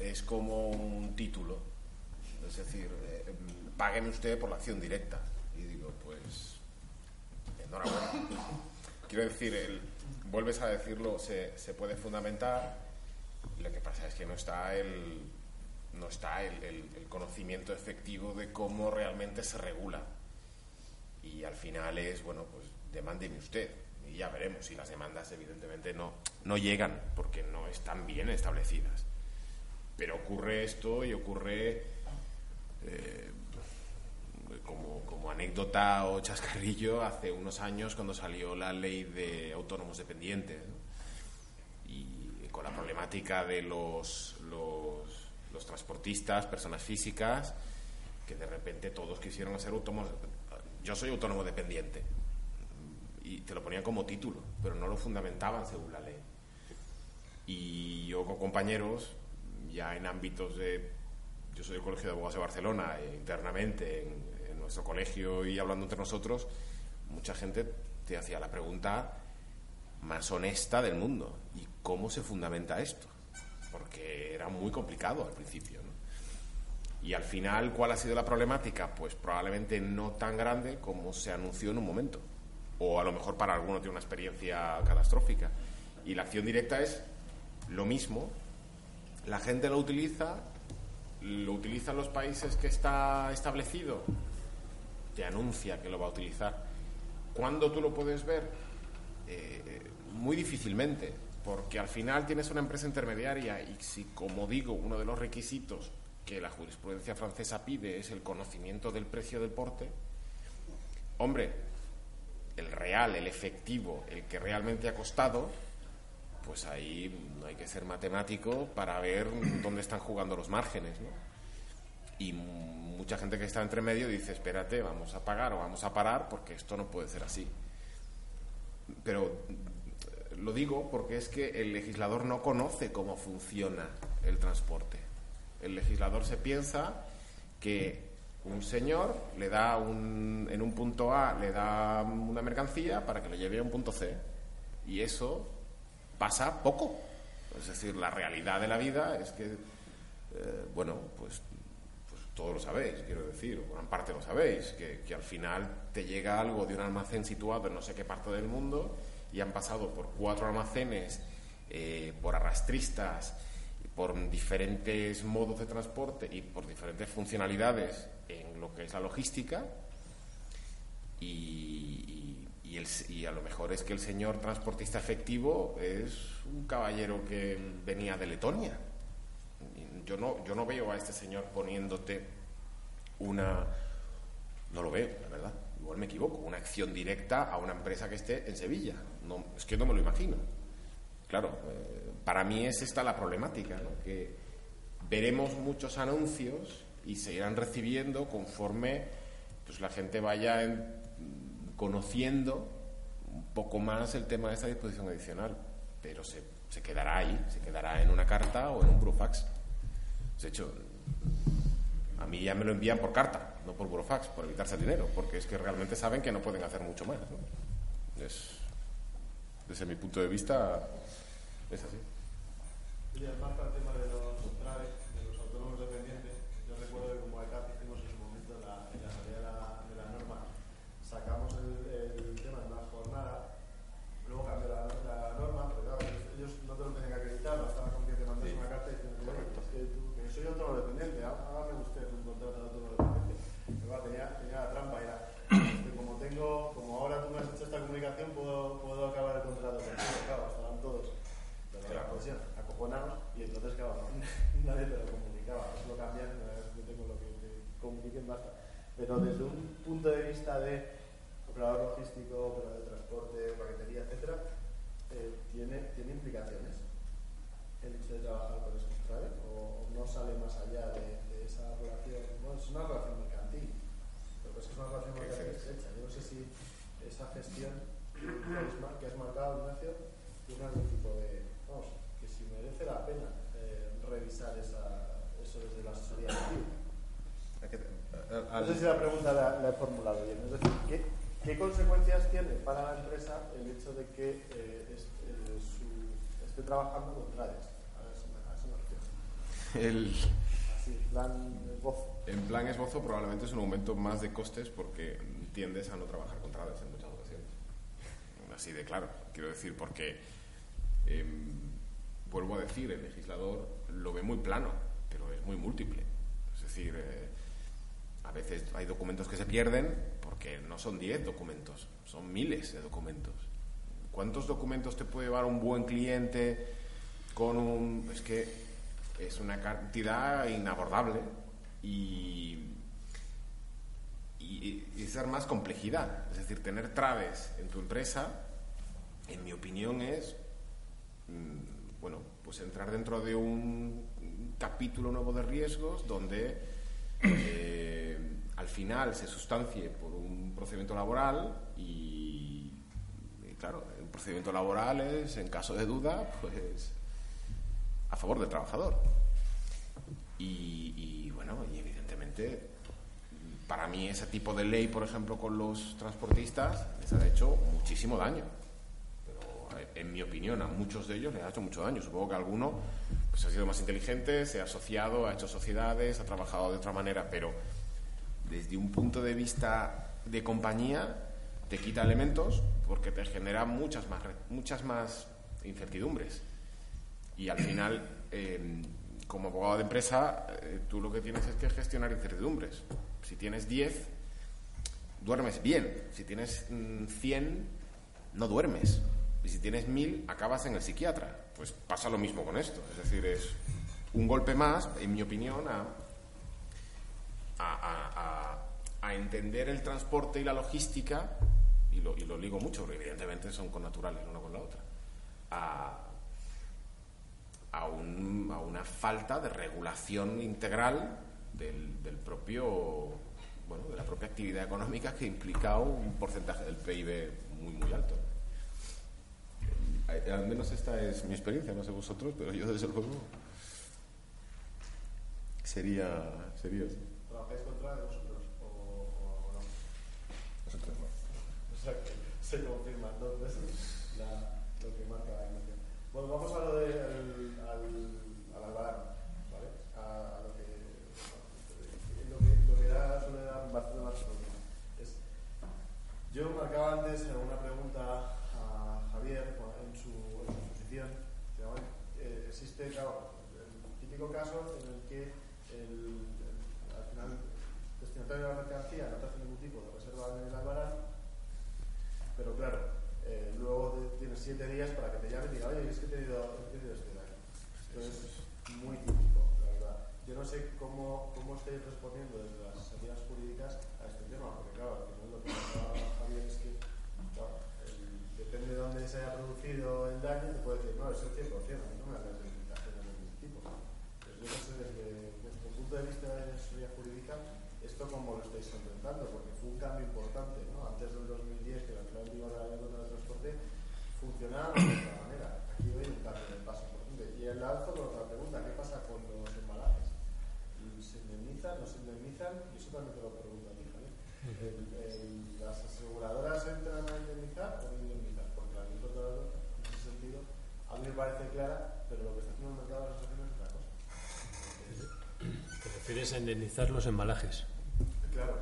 es como un título. Es decir, eh, págueme usted por la acción directa. Y digo, pues enhorabuena. Quiero decir, el, vuelves a decirlo, se, se, puede fundamentar. Lo que pasa es que no está el, no está el, conocimiento efectivo de cómo realmente se regula. Y al final es, bueno, pues demándeme usted. Y ya veremos si las demandas, evidentemente, no, no llegan porque no están bien establecidas. Pero ocurre esto y ocurre eh, como, como anécdota o chascarrillo hace unos años cuando salió la ley de autónomos dependientes. Y con la problemática de los, los transportistas, personas físicas, que de repente todos quisieron ser autónomos. Yo soy autónomo dependiente. Y te lo ponían como título, pero no lo fundamentaban según la ley. Y yo con compañeros, ya en ámbitos de. Yo soy del Colegio de Abogados de Barcelona, e internamente, en, en nuestro colegio y hablando entre nosotros, mucha gente te hacía la pregunta más honesta del mundo. ¿Y cómo se fundamenta esto? Porque era muy complicado al principio. ¿no? Y al final, ¿cuál ha sido la problemática? Pues probablemente no tan grande como se anunció en un momento. O a lo mejor para alguno tiene una experiencia catastrófica. Y la acción directa es lo mismo. La gente lo utiliza, lo utilizan los países que está establecido, te anuncia que lo va a utilizar. ¿Cuándo tú lo puedes ver? Eh, muy difícilmente, porque al final tienes una empresa intermediaria y si, como digo, uno de los requisitos que la jurisprudencia francesa pide es el conocimiento del precio del porte, hombre, el real, el efectivo, el que realmente ha costado, pues ahí no hay que ser matemático para ver dónde están jugando los márgenes, ¿no? Y mucha gente que está entre medio dice, espérate, vamos a pagar o vamos a parar porque esto no puede ser así. Pero lo digo porque es que el legislador no conoce cómo funciona el transporte. El legislador se piensa que un señor le da un, en un punto A le da una mercancía para que lo lleve a un punto C. Y eso pasa poco. Es decir, la realidad de la vida es que, eh, bueno, pues, pues, todos lo sabéis, quiero decir, o gran parte lo sabéis, que, que, al final te llega algo de un almacén situado en no sé qué parte del mundo y han pasado por cuatro almacenes, eh, por arrastristas, por diferentes modos de transporte y por diferentes funcionalidades en lo que es la logística y, y, y, a lo mejor es que el señor transportista efectivo es un caballero que venía de Letonia. Yo no, yo no veo a este señor poniéndote una... No lo veo, la verdad. Igual me equivoco. Una acción directa a una empresa que esté en Sevilla. Es que no me lo imagino. Claro, eh, para mí es esta la problemática, que veremos muchos anuncios y se irán recibiendo conforme pues, la gente vaya en, conociendo un poco más el tema de esta disposición adicional, pero se, se, quedará ahí, se quedará en una carta o en un burofax. De hecho, a mí ya me lo envían por carta, no por burofax, por evitarse el dinero, porque es que realmente saben que no pueden hacer mucho más. Es, desde mi punto de vista, es así. Tema de los traves, de los autónomos dependientes, yo recuerdo que como ECAP hicimos en su momento la, en la salida de la, de la norma, sacamos el, el, tema de una jornada, luego cambió la, la norma, pero claro, ellos no te lo tenían que acreditar, bastaba con que te mandas sí. una carta diciendo que, es que, tú, que soy autónomo dependiente, hágame usted un contrato de autónomo dependiente. Pero claro, tenía, tenía la trampa, era, que como tengo, como ahora tú me has hecho esta comunicación, puedo, puedo acabar el contrato contigo, claro, estaban todos. Pero la posición, acojonados, y entonces, claro, nadie te lo comunicaba. Eso lo cambian, yo tengo lo que te comuniquen basta. Pero desde un punto de vista de operador logístico, operador de transporte, paquetería, etcétera, eh, ¿tiene, ¿tiene implicaciones el hecho de trabajar con esos traves? ¿O no sale más allá de, de, esa relación? Bueno, es una relación mercantil, pero es que es una relación mercantil estrecha. Yo no sé si esa gestión que has marcado, Ignacio, tiene algún tipo de. Vamos, que si merece la pena eh, revisar esa, eso desde la asesoría activa. No sé si la pregunta la, la he formulado bien. Es decir, ¿qué, ¿qué, consecuencias tiene para la empresa el hecho de que eh, es, eh, su, esté trabajando con? A eso me, a eso me refiero. El... Así, plan esbozo. En plan esbozo probablemente es un aumento más de costes porque tiendes a no trabajar con trades en muchas ocasiones. Así de claro, quiero decir, porque eh, vuelvo a decir, el legislador lo ve muy plano, pero es muy múltiple. Es decir, eh, veces hay documentos que se pierden porque no son 10 documentos, son miles de documentos. ¿Cuántos documentos te puede llevar un buen cliente con un... Es que es una cantidad inabordable y, y, y es dar más complejidad. Es decir, tener traves en tu empresa, en mi opinión, es mm, bueno, pues entrar dentro de un capítulo nuevo de riesgos donde eh, al final se sustancie por un procedimiento laboral y, claro, el procedimiento laboral es, en caso de duda, pues a favor del trabajador. Y, bueno, y evidentemente para mí ese tipo de ley, por ejemplo, con los transportistas, les ha hecho muchísimo daño. En mi opinión, a muchos de ellos les ha hecho mucho daño. Supongo que alguno pues, ha sido más inteligente, se ha asociado, ha hecho sociedades, ha trabajado de otra manera, pero desde un punto de vista de compañía, te quita elementos porque te genera muchas más, muchas más incertidumbres. Y al final, eh, como abogado de empresa, eh, tú lo que tienes es que gestionar incertidumbres. Si tienes 10, duermes bien. Si tienes mm, 100, no duermes. Y si tienes 1000, acabas en el psiquiatra. Pues pasa lo mismo con esto. Es decir, es un golpe más, en mi opinión, a, a, entender el transporte y la logística, y lo, y lo ligo mucho, porque evidentemente son connaturales una con la otra, a, a, un, a una falta de regulación integral del, del, propio bueno de la propia actividad económica que implica un porcentaje del PIB muy muy alto. Eh, al menos esta es mi experiencia no sé vosotros pero yo desde luego sería sería así ¿trabajáis contra vosotros o, o, o no? nosotros no o sea que se confirma entonces la, lo que marca la imagen bueno vamos a lo de al, al, ¿vale? a, a lo que lo que, lo que dar bastante más. Es, yo marcaba antes en una pregunta a Javier en su, en eh, existe, claro, el típico caso en el que el, el, al final destinatario de la mercancía no te hace ningún tipo de reserva en el albarán, pero claro, eh, luego de, tienes siete días para que te llame y diga, oye, es que he tenido, he tenido este daño. Entonces, es muy típico, la verdad. Yo no sé cómo, cómo estáis respondiendo desde las entidades jurídicas a este tema, porque claro, al final lo que hablaba Javier es que claro, el, depende de dónde se haya producido el daño, te puede decir, no, es el 100%, a mí no me hagas limitaciones de ningún tipo. Pero yo no sé desde vuestro punto de vista de la asesoría jurídica, esto cómo lo estáis enfrentando, porque fue un cambio importante, ¿no? Antes del 2010, que la entrada en vigor de la ley contra el transporte funcionaba de otra manera. Aquí hoy un cambio de paso importante. Y el alzo con otra pregunta, ¿qué pasa con los embalajes? ¿Se indemnizan, no se indemnizan? Y eso también te lo pregunto a ti, Javier. ¿Las aseguradoras entran a indemnizar o no indemnizar? Porque la ley en ese sentido, a mí me parece clara, pero lo que está haciendo el mercado de las asociaciones es otra cosa. ¿Te refieres a indemnizar los embalajes? Claro.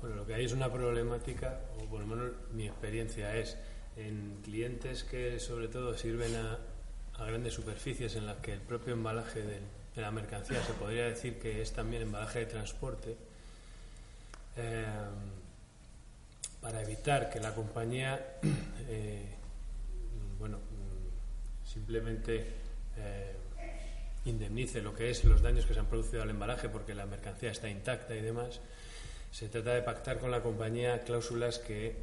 Bueno, lo que hay es una problemática, o por lo menos mi experiencia es, en clientes que sobre todo sirven a, grandes superficies en las que el propio embalaje de, de, la mercancía se podría decir que es también embalaje de transporte, eh, para evitar que la compañía, eh, bueno, simplemente eh, indemnice lo que es los daños que se han producido al embalaje porque la mercancía está intacta y demás, se trata de pactar con la compañía cláusulas que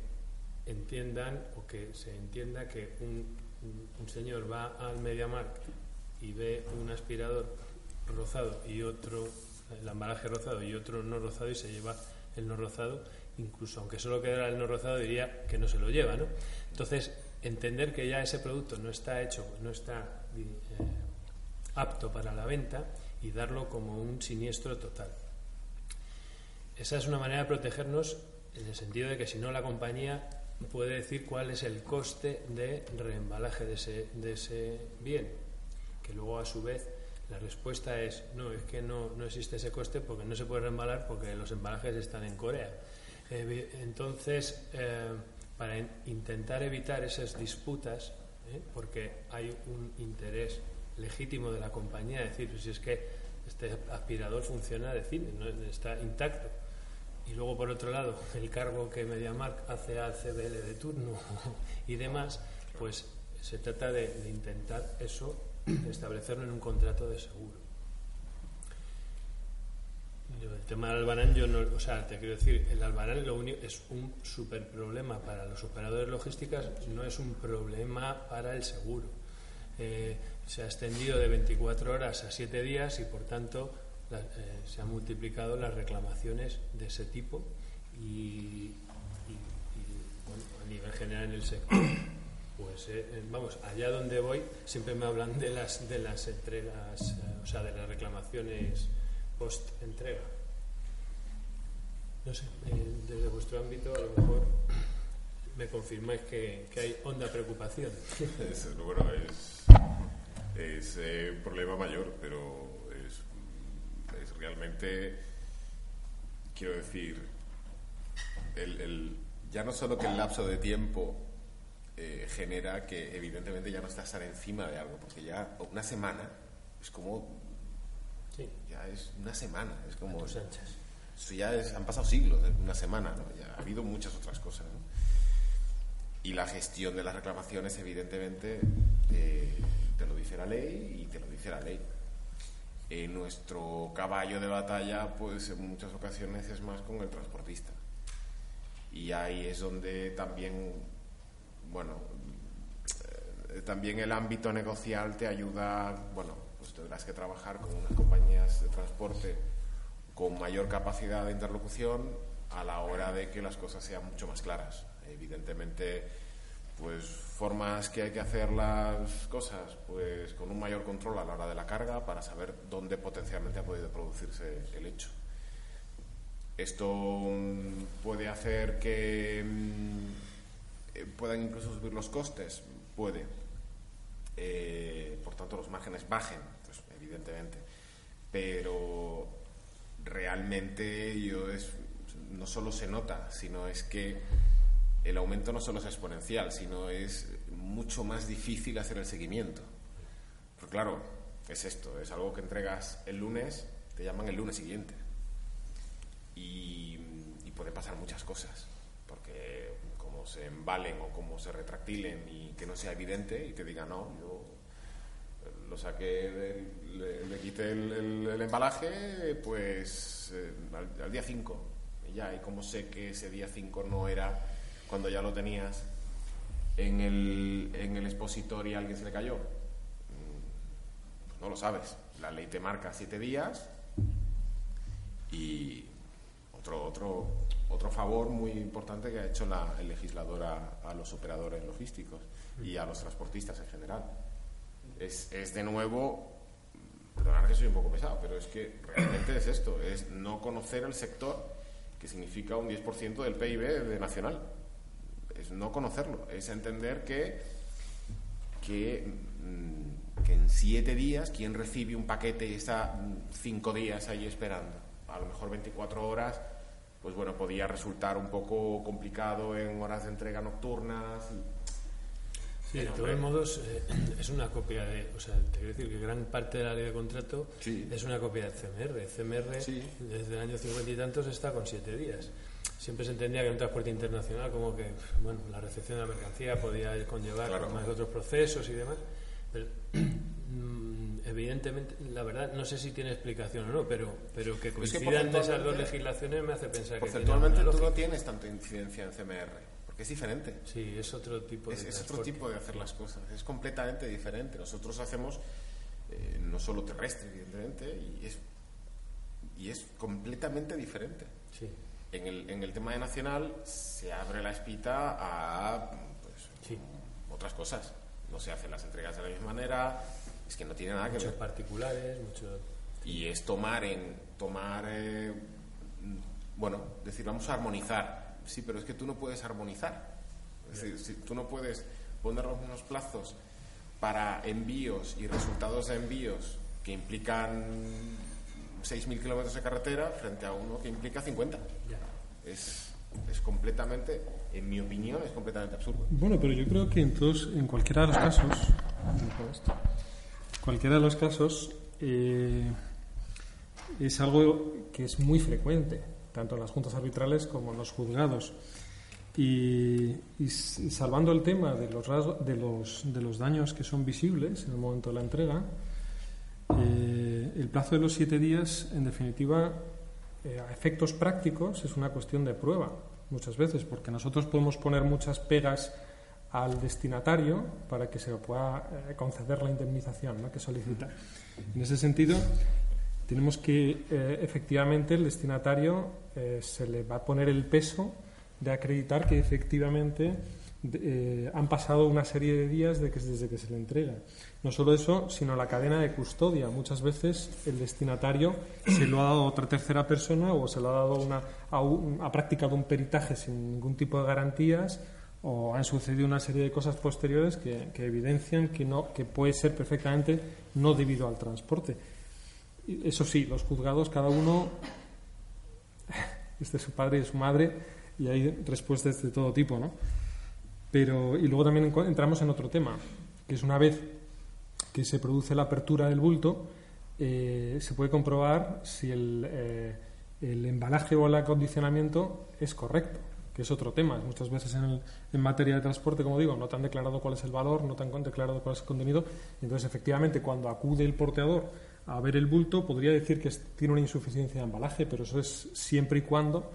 entiendan o que se entienda que un, señor va al MediaMarkt y ve un aspirador rozado y otro, el embalaje rozado y otro no rozado y se lleva el no rozado, incluso aunque solo quedara el no rozado diría que no se lo lleva, ¿no? Entonces, entender que ya ese producto no está hecho, no está eh, apto para la venta y darlo como un siniestro total. Esa es una manera de protegernos en el sentido de que si no la compañía puede decir cuál es el coste de reembalaje de ese, de ese bien, que luego a su vez la respuesta es no, es que no, no existe ese coste porque no se puede reembalar porque los embalajes están en Corea. Entonces, eh, para intentar evitar esas disputas, ¿eh? porque hay un interés legítimo de la compañía, decir, si es que este aspirador funciona, decir, no está intacto. Y luego, por otro lado, el cargo que MediaMark hace al CBL de turno y demás, pues se trata de, de intentar eso establecerlo en un contrato de seguro. El tema del albarán, yo no, o sea, te quiero decir, el albarán lo único, es un super problema para los operadores logísticos, no es un problema para el seguro. Eh, se ha extendido de 24 horas a 7 días y, por tanto, la- eh, se han multiplicado las reclamaciones de ese tipo y, y- bueno, a nivel general en el sector. Pues eh, eh, vamos, allá donde voy siempre me hablan de las de las entregas, eh, o sea, de las reclamaciones post entrega. No sé, desde vuestro ámbito a lo mejor me confirmáis que, que hay honda preocupación. Es, bueno, es, es un problema mayor, pero realmente, quiero decir, el, el- ya no solo que el lapso de tiempo eh, genera que evidentemente ya no estás tan encima de algo, porque ya una semana es como, Sí, ya es una semana, es como... Eso ya es, han pasado siglos, una semana, ¿no? Ya ha habido muchas otras cosas, ¿no? Y la gestión de las reclamaciones, evidentemente, eh, te lo dice la ley y te lo dice la ley. Eh, nuestro caballo de batalla, pues en muchas ocasiones es más con el transportista. Y ahí es donde también, bueno, eh, también el ámbito negocial te ayuda, bueno, pues tendrás que trabajar con unas compañías de transporte con mayor capacidad de interlocución a la hora de que las cosas sean mucho más claras. Evidentemente, pues formas que hay que hacer las cosas, pues con un mayor control a la hora de la carga para saber dónde potencialmente ha podido producirse el hecho. Esto mm, puede hacer que mm, puedan incluso subir los costes, puede. Eh, por tanto, los márgenes bajen, pues, evidentemente. Pero realmente yo es, no solo se nota, sino es que el aumento no solo es exponencial, sino es mucho más difícil hacer el seguimiento. Porque claro, es esto, es algo que entregas el lunes, te llaman el lunes siguiente. Y, y puede pasar muchas cosas, porque como se embalen o como se retractilen y que no sea evidente y te digan, no, yo lo saqué, del- le, le quité el, el- el embalaje, pues eh, al, al día 5. Y ya, y como sé que ese día 5 no era cuando ya lo tenías en el, en el expositor y a alguien se le cayó. Mm, no lo sabes. La ley te marca 7 días y otro, otro, otro favor muy importante que ha hecho la, el legislador a, a los operadores logísticos y a los transportistas en general. Es, es de nuevo, perdonad que soy un poco pesado, pero es que realmente es esto, es no conocer el sector, que significa un 10% del PIB de nacional. Es no conocerlo, es entender que, que, mm, que en siete días, quien recibe un paquete y está mm, cinco días ahí esperando, a lo mejor 24 horas, pues bueno, podía resultar un poco complicado en horas de entrega nocturnas. y- Sí, de todos modos, eh, es una copia de. O sea, te quiero decir que gran parte de la ley de contrato Sí. es una copia del CMR. El CMR, Sí. desde el año 50 y tantos, está con siete días. Siempre se entendía que un transporte internacional, como que bueno, la recepción de la mercancía podía conllevar Claro. más otros procesos y demás. Pero, mm, evidentemente, la verdad, no sé si tiene explicación o no, pero, pero que Es que coincidan esas dos legislaciones me hace pensar que. Porcentualmente tú no tienes tanta incidencia en CMR, porque es diferente. Sí, es otro tipo Es, de. es otro transporte. tipo de hacer las cosas, es completamente diferente. Nosotros hacemos eh, no solo terrestre, evidentemente, y es, y es completamente diferente. Sí, En el, en el tema de nacional se abre la espita a pues, sí. otras cosas. No se hacen las entregas de la misma manera, es que no tiene nada que Muchos ver. particulares, muchos. Y es tomar en tomar eh, bueno, decir vamos a armonizar. Sí, pero es que tú no puedes armonizar. Es decir, si tú no puedes poner los mismos plazos para envíos y resultados de envíos que implican 6.000 kilómetros de carretera frente a uno que implica 50. Ya. Es, es completamente, en mi opinión, es completamente absurdo. Bueno, pero yo creo que en, todos, en cualquiera de los casos, cualquiera de los casos eh, es algo que es muy frecuente, tanto en las juntas arbitrales como en los juzgados. Y, salvando el tema de los, rasgo- de, los, de los daños que son visibles en el momento de la entrega, eh, el plazo de los siete días, en definitiva, eh, a efectos prácticos, es una cuestión de prueba, muchas veces, porque nosotros podemos poner muchas pegas al destinatario para que se pueda eh, conceder la indemnización ¿no? que solicita. En ese sentido, tenemos que, eh, efectivamente, el destinatario se le va a poner el peso de acreditar que efectivamente eh, han pasado una serie de días de que, desde que se le entrega. No solo eso, sino la cadena de custodia. Muchas veces el destinatario se lo ha dado a otra tercera persona o se lo ha dado una, a un- ha practicado un peritaje sin ningún tipo de garantías o han sucedido una serie de cosas posteriores que, evidencian que, no, que puede ser perfectamente no debido al transporte. Eso sí, los juzgados, cada uno es de su padre y su madre, y hay respuestas de todo tipo, ¿no? Pero, y luego también entramos en otro tema, que es una vez que se produce la apertura del bulto, eh, se puede comprobar si el, eh, el embalaje o el acondicionamiento es correcto, que es otro tema. Muchas veces en, el- en materia de transporte, como digo, no te han declarado cuál es el valor, no te han declarado cuál es el contenido. Entonces, efectivamente, cuando acude el porteador a ver el bulto, podría decir que tiene una insuficiencia de embalaje, pero eso es siempre y cuando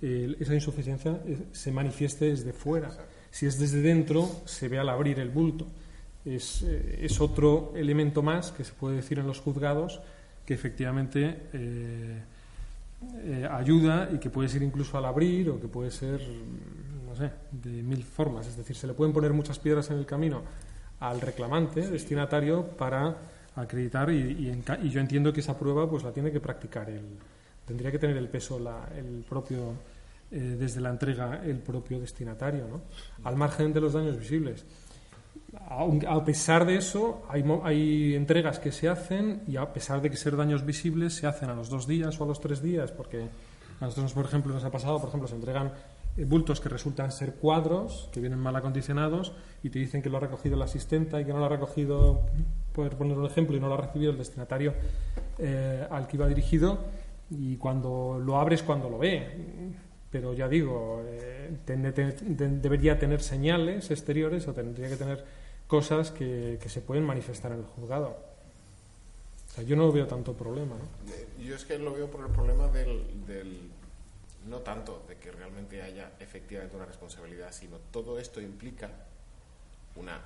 esa insuficiencia eh, se manifieste desde fuera. Si es desde dentro, se ve al abrir el bulto. Es, eh, es otro elemento más que se puede decir en los juzgados que efectivamente eh, eh, ayuda y que puede ser incluso al abrir o que puede ser, mm, no sé, de mil formas. Es decir, se le pueden poner muchas piedras en el camino al reclamante, destinatario, para acreditar y, y en y yo entiendo que esa prueba pues la tiene que practicar el tendría que tener el peso la- el propio eh, desde la entrega el propio destinatario ¿no? al margen de los daños visibles a pesar de eso hay, hay entregas que se hacen y a pesar de que ser daños visibles se hacen a los dos días o a los tres días porque a nosotros por ejemplo nos ha pasado por ejemplo se entregan eh, bultos que resultan ser cuadros que vienen mal acondicionados y te dicen que lo ha recogido la asistenta y que no lo ha recogido por poner un ejemplo y no lo ha recibido el destinatario eh, al que iba dirigido y cuando lo abres cuando lo ve pero ya digo eh, ten- ten- ten- debería tener señales exteriores o tendría que tener cosas que, que se pueden manifestar en el juzgado o sea, yo no veo tanto problema ¿no? Yo es que lo veo por el problema del, del- no tanto de que realmente haya efectivamente una responsabilidad, sino todo esto implica una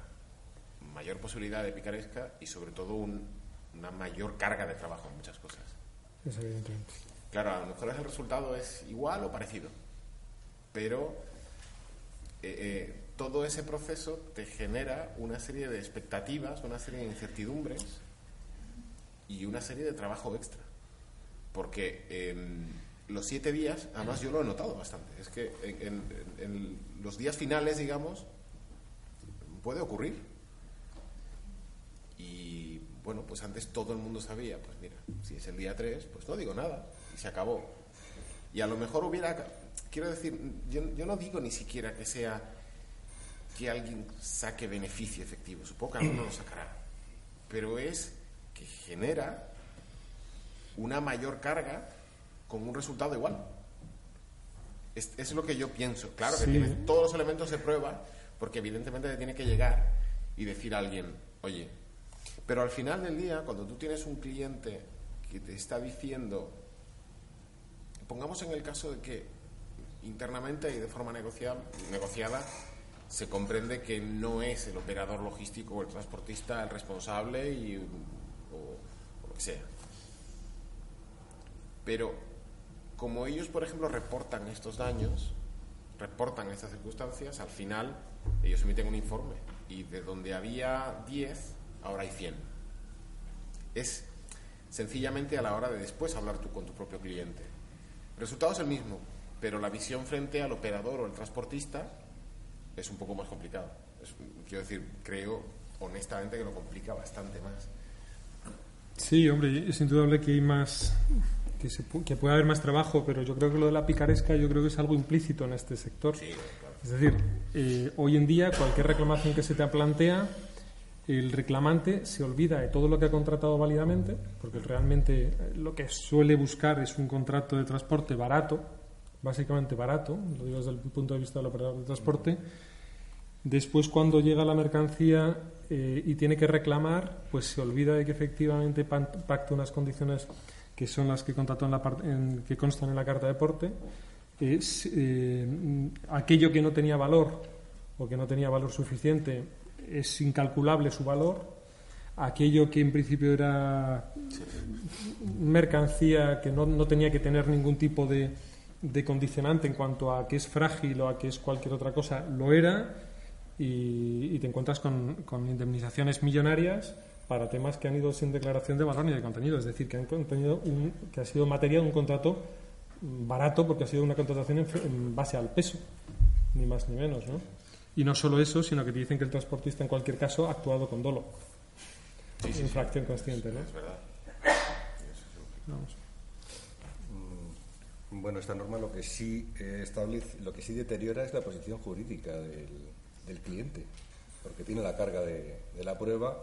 mayor posibilidad de picaresca y sobre todo un- una mayor carga de trabajo en muchas cosas. Es evidentemente. Claro, a lo mejor el resultado es igual o parecido, pero eh, eh, todo ese proceso te genera una serie de expectativas, una serie de incertidumbres y una serie de trabajo extra. Porque em, los siete días, además yo lo he notado bastante, es que en, los días finales, digamos, puede ocurrir. Y bueno, pues antes todo el mundo sabía, pues mira, si es el día 3, pues no digo nada se acabó. Y a lo mejor hubiera, quiero decir, yo, yo no digo ni siquiera que sea que alguien saque beneficio efectivo, supongo que alguno lo sacará, pero es que genera una mayor carga con un resultado igual. Es, es lo que yo pienso. Claro que Sí. tiene todos los elementos de prueba, porque evidentemente te tiene que llegar y decir a alguien, oye, pero al final del día, cuando tú tienes un cliente que te está diciendo, pongamos en el caso de que internamente y de forma negocia- negociada se comprende que no es el operador logístico o el transportista el responsable y, o, o lo que sea. Pero como ellos, por ejemplo, reportan estos daños, reportan estas circunstancias, al final ellos emiten un informe y de donde había 10, ahora hay 100. Es sencillamente a la hora de después hablar tú con tu propio cliente. El resultado es el mismo, pero la visión frente al operador o el transportista es un poco más complicado. Es- quiero decir, creo honestamente que lo complica bastante más. Sí, hombre, es indudable que hay más, que, se que puede haber más trabajo, pero yo creo que lo de la picaresca yo creo que es algo implícito en este sector. Es decir, eh, hoy en día cualquier reclamación que se te plantea, el reclamante se olvida de todo lo que ha contratado válidamente, porque realmente eh, lo que suele buscar es un contrato de transporte barato, básicamente barato, lo digo desde el punto de vista del operador de transporte. Después, cuando llega la mercancía eh, y tiene que reclamar, pues se olvida de que efectivamente pacta unas condiciones que son las que, contrató en la en- que constan en la carta de porte. Es, eh, aquello que no tenía valor o que no tenía valor suficiente es incalculable su valor. Aquello que en principio era mercancía que no, no tenía que tener ningún tipo de, de condicionante en cuanto a que es frágil o a que es cualquier otra cosa, lo era y, te encuentras con, con indemnizaciones millonarias para temas que han ido sin declaración de valor ni de contenido, es decir, que han contenido un- que ha sido materia de un contrato barato porque ha sido una contratación en, en base al peso, ni más ni menos, ¿no? Y no solo eso, sino que te dicen que el transportista en cualquier caso ha actuado con dolo. Infracción consciente, ¿no? Es verdad. Vamos. Mm, Bueno, esta norma lo que sí eh, establece, lo que sí deteriora es la posición jurídica del, del cliente, porque tiene la carga de, de la prueba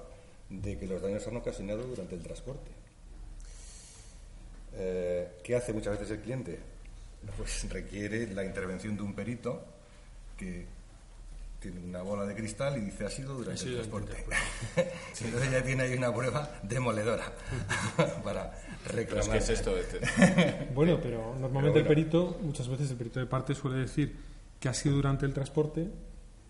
de que los daños han ocasionado durante el transporte. Eh, ¿Qué hace muchas veces el cliente? Pues requiere la intervención de un perito que tiene una bola de cristal y dice ha sido durante Ha sido el transporte. el Entonces ya tiene ahí una prueba demoledora para Pero es reclamar. que es esto. este- Bueno, pero normalmente Pero el perito, muchas veces el perito de parte suele decir que ha sido durante el transporte,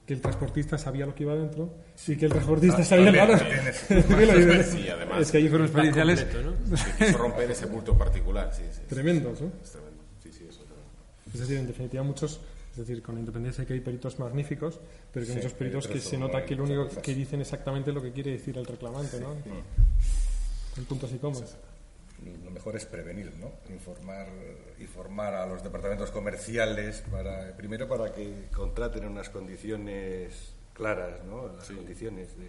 que el transportista sabía lo que iba dentro y que el transportista Ah, sabía el también, valor. también es- ¿Qué lo dices? Sí, además. es que informes Pack periciales completo, ¿no? que quiso romper ese bulto particular. Sí, sí. tremendos, ¿no? Es tremendo. Sí, sí, eso es tremendo. Es decir, en definitiva muchos, es decir, con independencia de que hay peritos magníficos, pero que hay Sí, muchos peritos que se nota que lo único que dicen exactamente lo que quiere decir el reclamante, ¿no? En puntos y comas. Lo mejor es prevenir, ¿no? Informar, informar a los departamentos comerciales para primero para que contraten en unas condiciones claras, ¿no? Las condiciones de,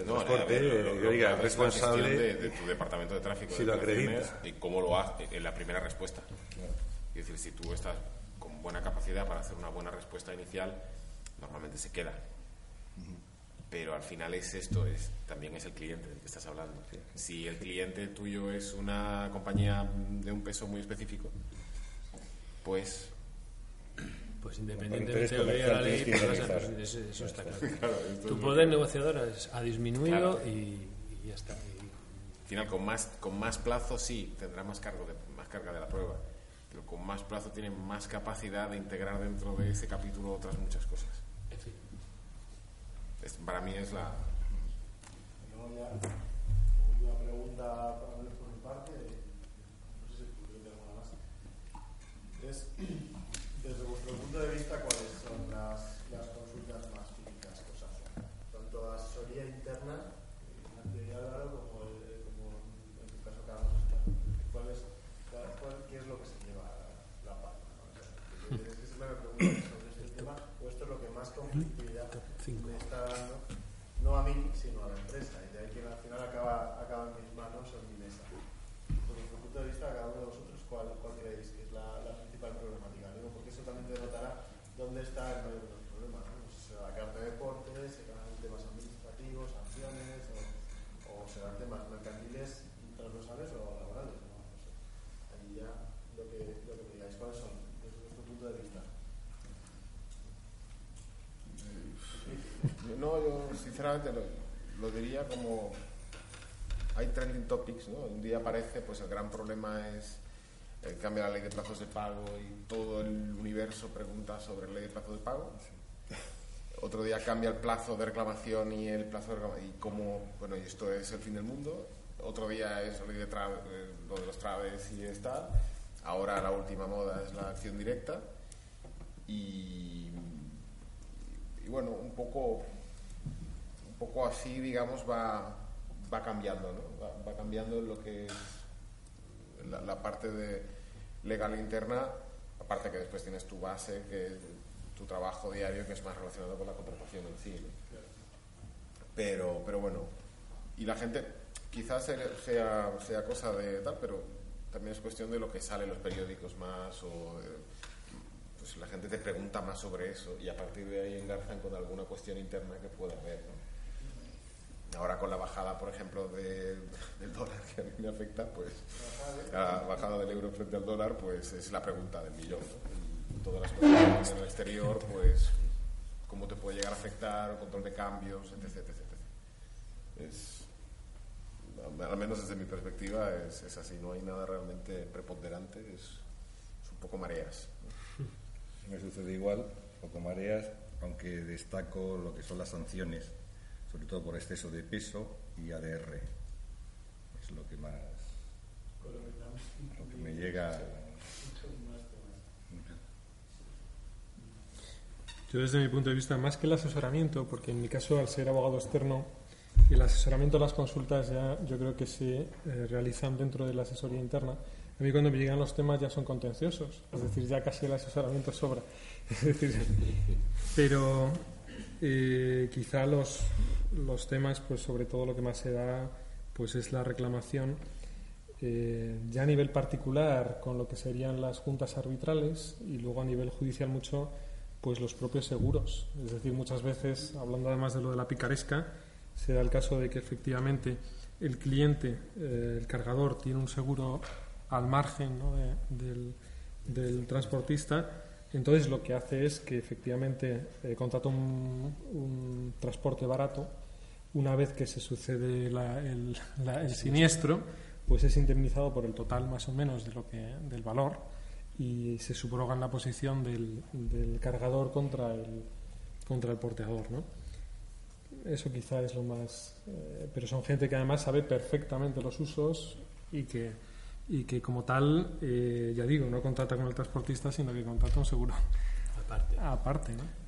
de No, transporte. ver, lo- lo- lo la responsable. de, de tu departamento de tráfico Si de lo acredita. y cómo lo hace en la primera respuesta. Es decir, si tú estás buena capacidad para hacer una buena respuesta inicial, normalmente se queda. Pero al final es esto, es también es el cliente del que estás hablando. Si el cliente tuyo es una compañía de un peso muy específico, pues Pues independientemente de lo que diga la ley, que vas a- eso, eso está claro. Tu es poder negociador es- ha disminuido Claro. y, y ya está. Y- al final con más con más plazo sí tendrá más cargo de, más carga de la prueba pero con más plazo tiene más capacidad de integrar dentro de ese capítulo otras muchas cosas en fin. Es- para mí es la Luego ya, última pregunta para ver por mi parte, no sé si tú tienes alguna más. Es, desde vuestro punto de vista, ¿cuáles son las, las consultas más típicas que os hacen? Tanto asesoría interna, en teoría Álvaro, como, el- como en tu caso Carlos. ¿Cuál es, cuál, cuál- ¿Qué es lo que se lleva la palma? ¿no? O sea, que es que siempre me preguntan sobre este tema, o esto es lo que más conflictividad Me está dando, no a mí, sino a la empresa, y de ahí que al final acaba, acaba en mis manos o en mi mesa. Por vuestro punto de vista, cada uno de vosotros, ¿cuál, cuál creéis que es la, la principal problemática? Digo, porque eso también denotará dónde está el mayor de los problemas. ¿no? Pues será la carta de deportes, serán temas administrativos, sanciones, o, o serán temas mercantiles, transversales o laborales. ¿no? No sé. Ahí ya lo que, lo que me digáis, ¿cuáles son desde vuestro punto de vista? No yo sinceramente lo, lo diría como hay trending topics ¿no? un día aparece pues el gran problema es el cambio de la ley de plazos de pago y todo el universo pregunta sobre la ley de plazos de pago. Otro día cambia el plazo de reclamación y el plazo de reclamación y como bueno y esto es el fin del mundo. Otro día es la ley de tra- eh, lo de los traves y es tal. Ahora la última moda es la acción directa. Y, y bueno un poco poco así digamos va va cambiando ¿no? va, cambiando lo que es la, parte de legal interna aparte que después tienes tu base que es tu trabajo diario que es más relacionado con la contratación en sí ¿no? pero pero bueno y la gente quizás sea sea cosa de tal pero también es cuestión de lo que sale en los periódicos más o pues la gente te pregunta más sobre eso y a partir de ahí engarzan con alguna cuestión interna que pueda haber ¿no? Ahora con la bajada, por ejemplo, de- del dólar que a mí me afecta, pues la bajada del euro frente al dólar, pues es la pregunta del millón. todas las cosas que en el exterior, pues cómo te puede llegar a afectar, control de cambios, etc. etc, etc. Es, al menos desde mi perspectiva es, es así, no hay nada realmente preponderante, es, es un poco mareas. Me sucede igual, poco mareas, aunque destaco lo que son las sanciones, sobre todo por exceso de peso y ADR. Es lo que más. lo que me llega. Yo desde mi punto de vista, más que el asesoramiento, porque en mi caso, al ser abogado externo, el asesoramiento, las consultas ya yo creo que se eh, realizan dentro de la asesoría interna. A mí cuando me llegan los temas ya son contenciosos, es decir, ya casi el asesoramiento sobra. Es decir, pero eh, quizá los, los temas, pues sobre todo lo que más se da, pues es la reclamación eh, ya a nivel particular con lo que serían las juntas arbitrales y luego a nivel judicial mucho pues los propios seguros. Es decir, muchas veces, hablando además de lo de la picaresca, se da el caso de que efectivamente el cliente, eh, el cargador, tiene un seguro al margen ¿no? de- del, del transportista. Entonces lo que hace es que efectivamente eh, contrata un, un transporte barato. Una vez que se sucede la- el, la- el siniestro, pues es indemnizado por el total más o menos de lo que, del valor y se subroga en la posición del, del cargador contra el, contra el porteador. ¿no? Eso quizá es lo más. eh, pero son gente que además sabe perfectamente los usos y que, y que como tal, eh, ya digo, no contrata con el transportista, sino que contrata un seguro Aparte. aparte. ¿no?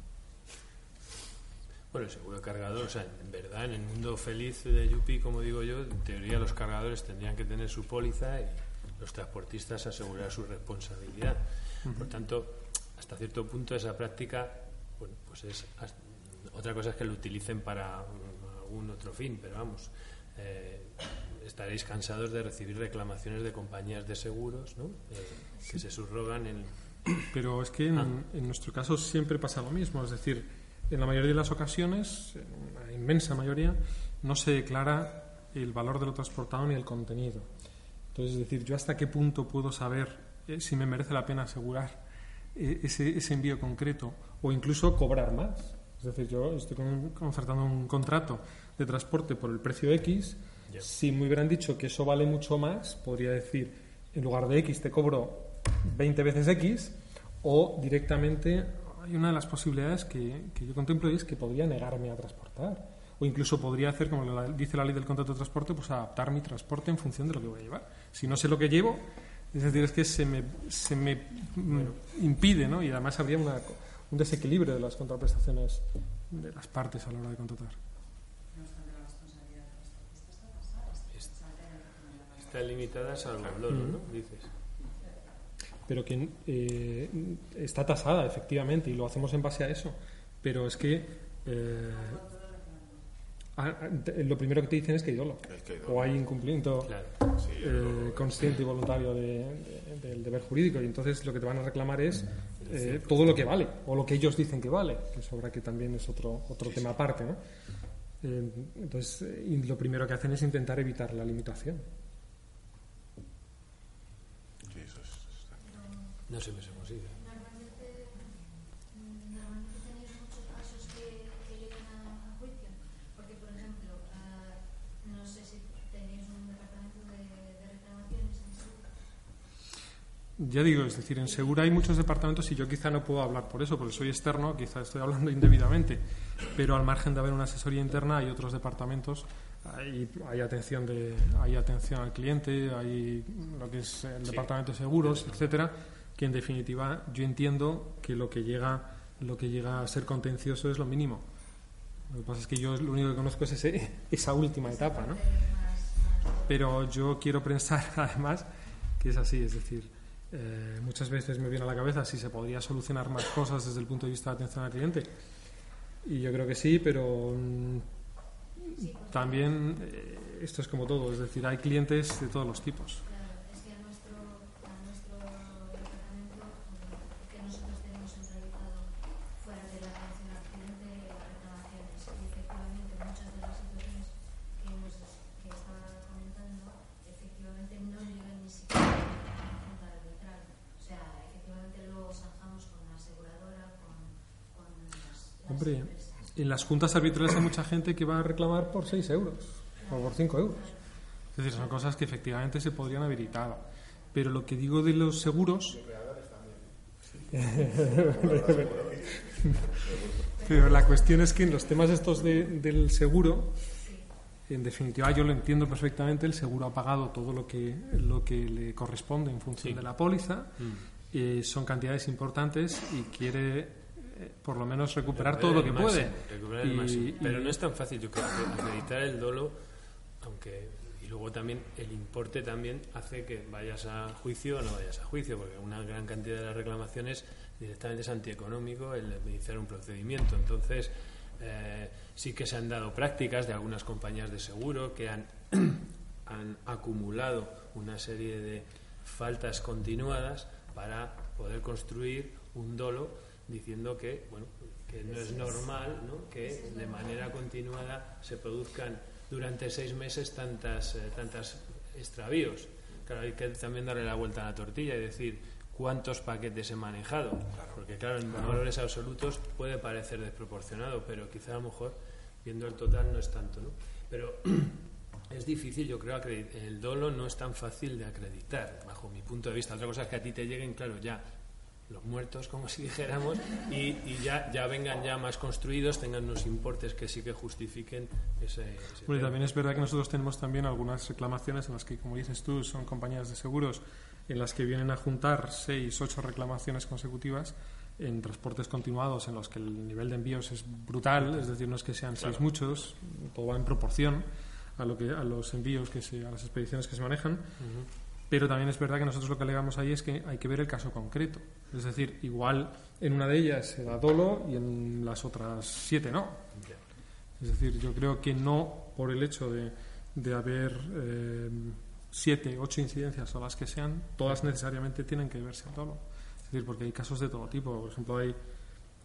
Bueno, el seguro cargador, o sea, en verdad, en el mundo feliz de Yupi, como digo yo, en teoría los cargadores tendrían que tener su póliza y los transportistas asegurar su responsabilidad. Por tanto, hasta cierto punto esa práctica, bueno, pues es otra cosa es que lo utilicen para mm, algún otro fin, pero vamos, eh, estaréis cansados de recibir reclamaciones de compañías de seguros, ¿no? Eh, que se subrogan en Pero es que en, Ah. en nuestro caso siempre pasa lo mismo, es decir, en la mayoría de las ocasiones, en una inmensa mayoría, no se declara el valor de lo transportado ni el contenido. Entonces, es decir, yo hasta qué punto puedo saber eh, si me merece la pena asegurar eh, ese, ese envío concreto o incluso cobrar más. Es decir, yo estoy con- concertando un contrato de transporte por el precio X. Ya. Si me hubieran dicho que eso vale mucho más, podría decir, en lugar de X te cobro 20 veces X o directamente hay una de las posibilidades que, que yo contemplo y es que podría negarme a transportar o incluso podría hacer, como la- dice la ley del contrato de transporte, pues adaptar mi transporte en función de lo que voy a llevar. Si no sé lo que llevo, es decir, es que se me, se me mm, impide, ¿no? Y además habría una- un desequilibrio de las contraprestaciones de las partes a la hora de contratar. está limitada salvo el dolo, ¿no? Dices. Pero que eh, está tasada efectivamente y lo hacemos en base a eso. Pero es que eh, lo primero que te dicen es que hay dolo Es que hay dolo. o hay incumplimiento Claro. Sí, eh, consciente y voluntario de- de- del deber jurídico. Y entonces lo que te van a reclamar es eh, todo lo que vale o lo que ellos dicen que vale que sobra que también es otro otro tema aparte ¿no? Entonces lo primero que hacen es intentar evitar la limitación sí, eso es- eso está claro. No se consigue. Normalmente, normalmente tenéis muchos casos que, que llegan a, juicio, porque por ejemplo, no sé si tenéis un departamento de, de reclamaciones en Segura. Ya digo, es decir, en Segura hay muchos departamentos y yo quizá no puedo hablar por eso, porque soy externo, quizá estoy hablando indebidamente, pero al margen de haber una asesoría interna hay otros departamentos, hay, hay atención de, hay atención al cliente, hay lo que es el departamento de seguros, etcétera, que en definitiva yo entiendo que lo que llega, lo que llega a ser contencioso es lo mínimo. Lo que pasa es que yo lo único que conozco es ese- esa última etapa, ¿no? Pero yo quiero pensar, además, que es así, es decir, eh, muchas veces me viene a la cabeza si se podría solucionar más cosas desde el punto de vista de atención al cliente. Y yo creo que sí, pero mm, también eh, esto es como todo, es decir, hay clientes de todos los tipos. Claro, es que a nuestro, a nuestro departamento, mm, que nosotros tenemos centralizado fuera de la atención al cliente, las reclamaciones, y efectivamente muchas de las situaciones Hombre, en las juntas arbitrales hay mucha gente que va a reclamar por 6 euros o por 5 euros. Es decir, son cosas que efectivamente se podrían haber evitado. Pero lo que digo de los seguros. Pero la cuestión es que en los temas estos de- del seguro, en definitiva yo lo entiendo perfectamente, el seguro ha pagado todo lo que, lo que le corresponde en función Sí. de la póliza, Mm. eh, son cantidades importantes y quiere por lo menos recuperar todo lo que puede. máximo, Y- máximo. Pero no es tan fácil, yo creo, que acreditar el dolo, aunque y luego también el importe también hace que vayas a juicio o no vayas a juicio, porque una gran cantidad de las reclamaciones directamente es antieconómico el iniciar un procedimiento. Entonces, eh, sí que se han dado prácticas de algunas compañías de seguro que han, han acumulado una serie de faltas continuadas para poder construir un dolo diciendo que bueno que no es normal ¿no? que de manera continuada se produzcan durante seis meses tantas eh, tantas extravíos claro hay que también darle la vuelta a la tortilla y decir cuántos paquetes he manejado porque claro en valores absolutos puede parecer desproporcionado pero quizá a lo mejor viendo el total no es tanto ¿no? pero es difícil, yo creo, acredi- el dolo no es tan fácil de acreditar, bajo mi punto de vista. Otra cosa es que a ti te lleguen, claro, ya los muertos, como si dijéramos, y, y ya, ya vengan ya más construidos, tengan unos importes que sí que justifiquen ese... ese Bueno, también es verdad que nosotros tenemos también algunas reclamaciones en las que, como dices tú, son compañías de seguros en las que vienen a juntar seis, ocho reclamaciones consecutivas en transportes continuados en los que el nivel de envíos es brutal, es decir, no es que sean seis muchos, todo va en proporción a lo que a los envíos que se, a las expediciones que se manejan. Pero también es verdad que nosotros lo que alegamos ahí es que hay que ver el caso concreto. Es decir, igual en una de ellas se da dolo y en las otras siete no. Es decir, yo creo que no por el hecho de, de haber eh, siete, ocho incidencias o las que sean, todas necesariamente tienen que verse al dolo. Es decir, porque hay casos de todo tipo. Por ejemplo, hay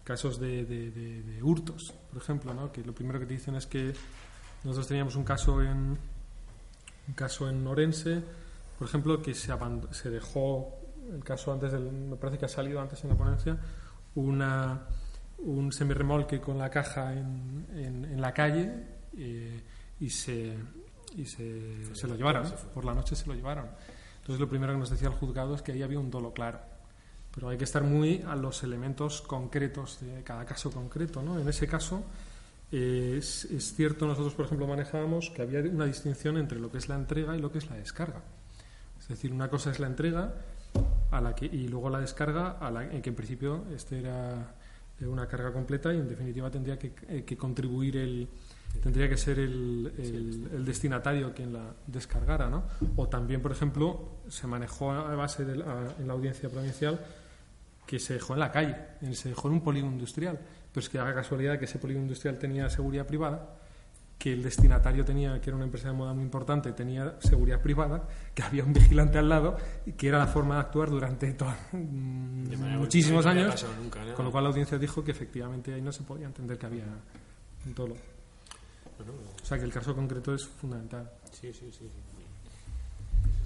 casos de, de- de- de hurtos, por ejemplo, ¿no? que lo primero que te dicen es que nosotros teníamos un caso en un caso en Orense, por ejemplo, que se, se dejó el caso antes del, me parece que ha salido antes en la ponencia, una un semirremolque con la caja en, en- en la calle eh, y se y se, se lo llevaron por la noche se lo llevaron. Entonces lo primero que nos decía el juzgado es que ahí había un dolo claro. Pero hay que estar muy a los elementos concretos de cada caso concreto ¿no? en ese caso eh, es, es cierto nosotros por ejemplo manejábamos que había una distinción entre lo que es la entrega y lo que es la descarga. Es decir una cosa es la entrega a la que, y luego la descarga a la, en que en principio este era una carga completa y en definitiva tendría que, eh, que contribuir el tendría que ser el, el- el destinatario quien la descargara ¿no? o también por ejemplo se manejó a base de la- en la audiencia provincial que se dejó en la calle en- se dejó en un polígono industrial pero es que haga casualidad que ese polígono industrial tenía seguridad privada que el destinatario tenía, que era una empresa de moda muy importante, tenía seguridad privada, que había un vigilante al lado y que era la forma de actuar durante to- mm, De muchísimos no años. nunca con lo cual la audiencia dijo que efectivamente ahí no se podía entender que había un dolo. Bueno, O sea que el caso concreto es fundamental. sí, sí, sí. sí. No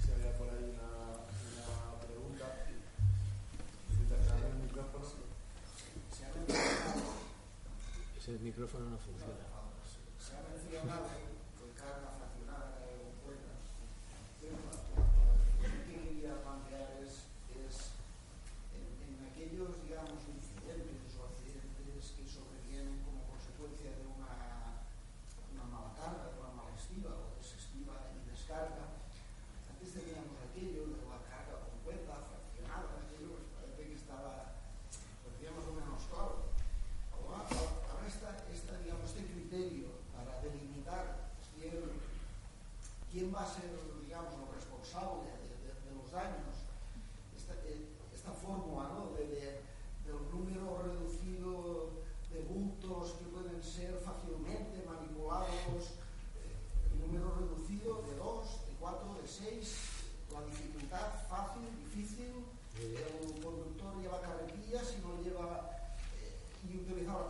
sé si había por ahí una, una pregunta. Necesitas el micrófono no funciona. Ha va a ser, digamos, el responsable de, los daños. Esta, eh, esta fórmula, ¿no? De, del número reducido de bultos que pueden ser fácilmente manipulados, eh, el número reducido de dos, de cuatro, de seis, la dificultad fácil, difícil, el conductor lleva carretillas y no lleva eh, y utilizar la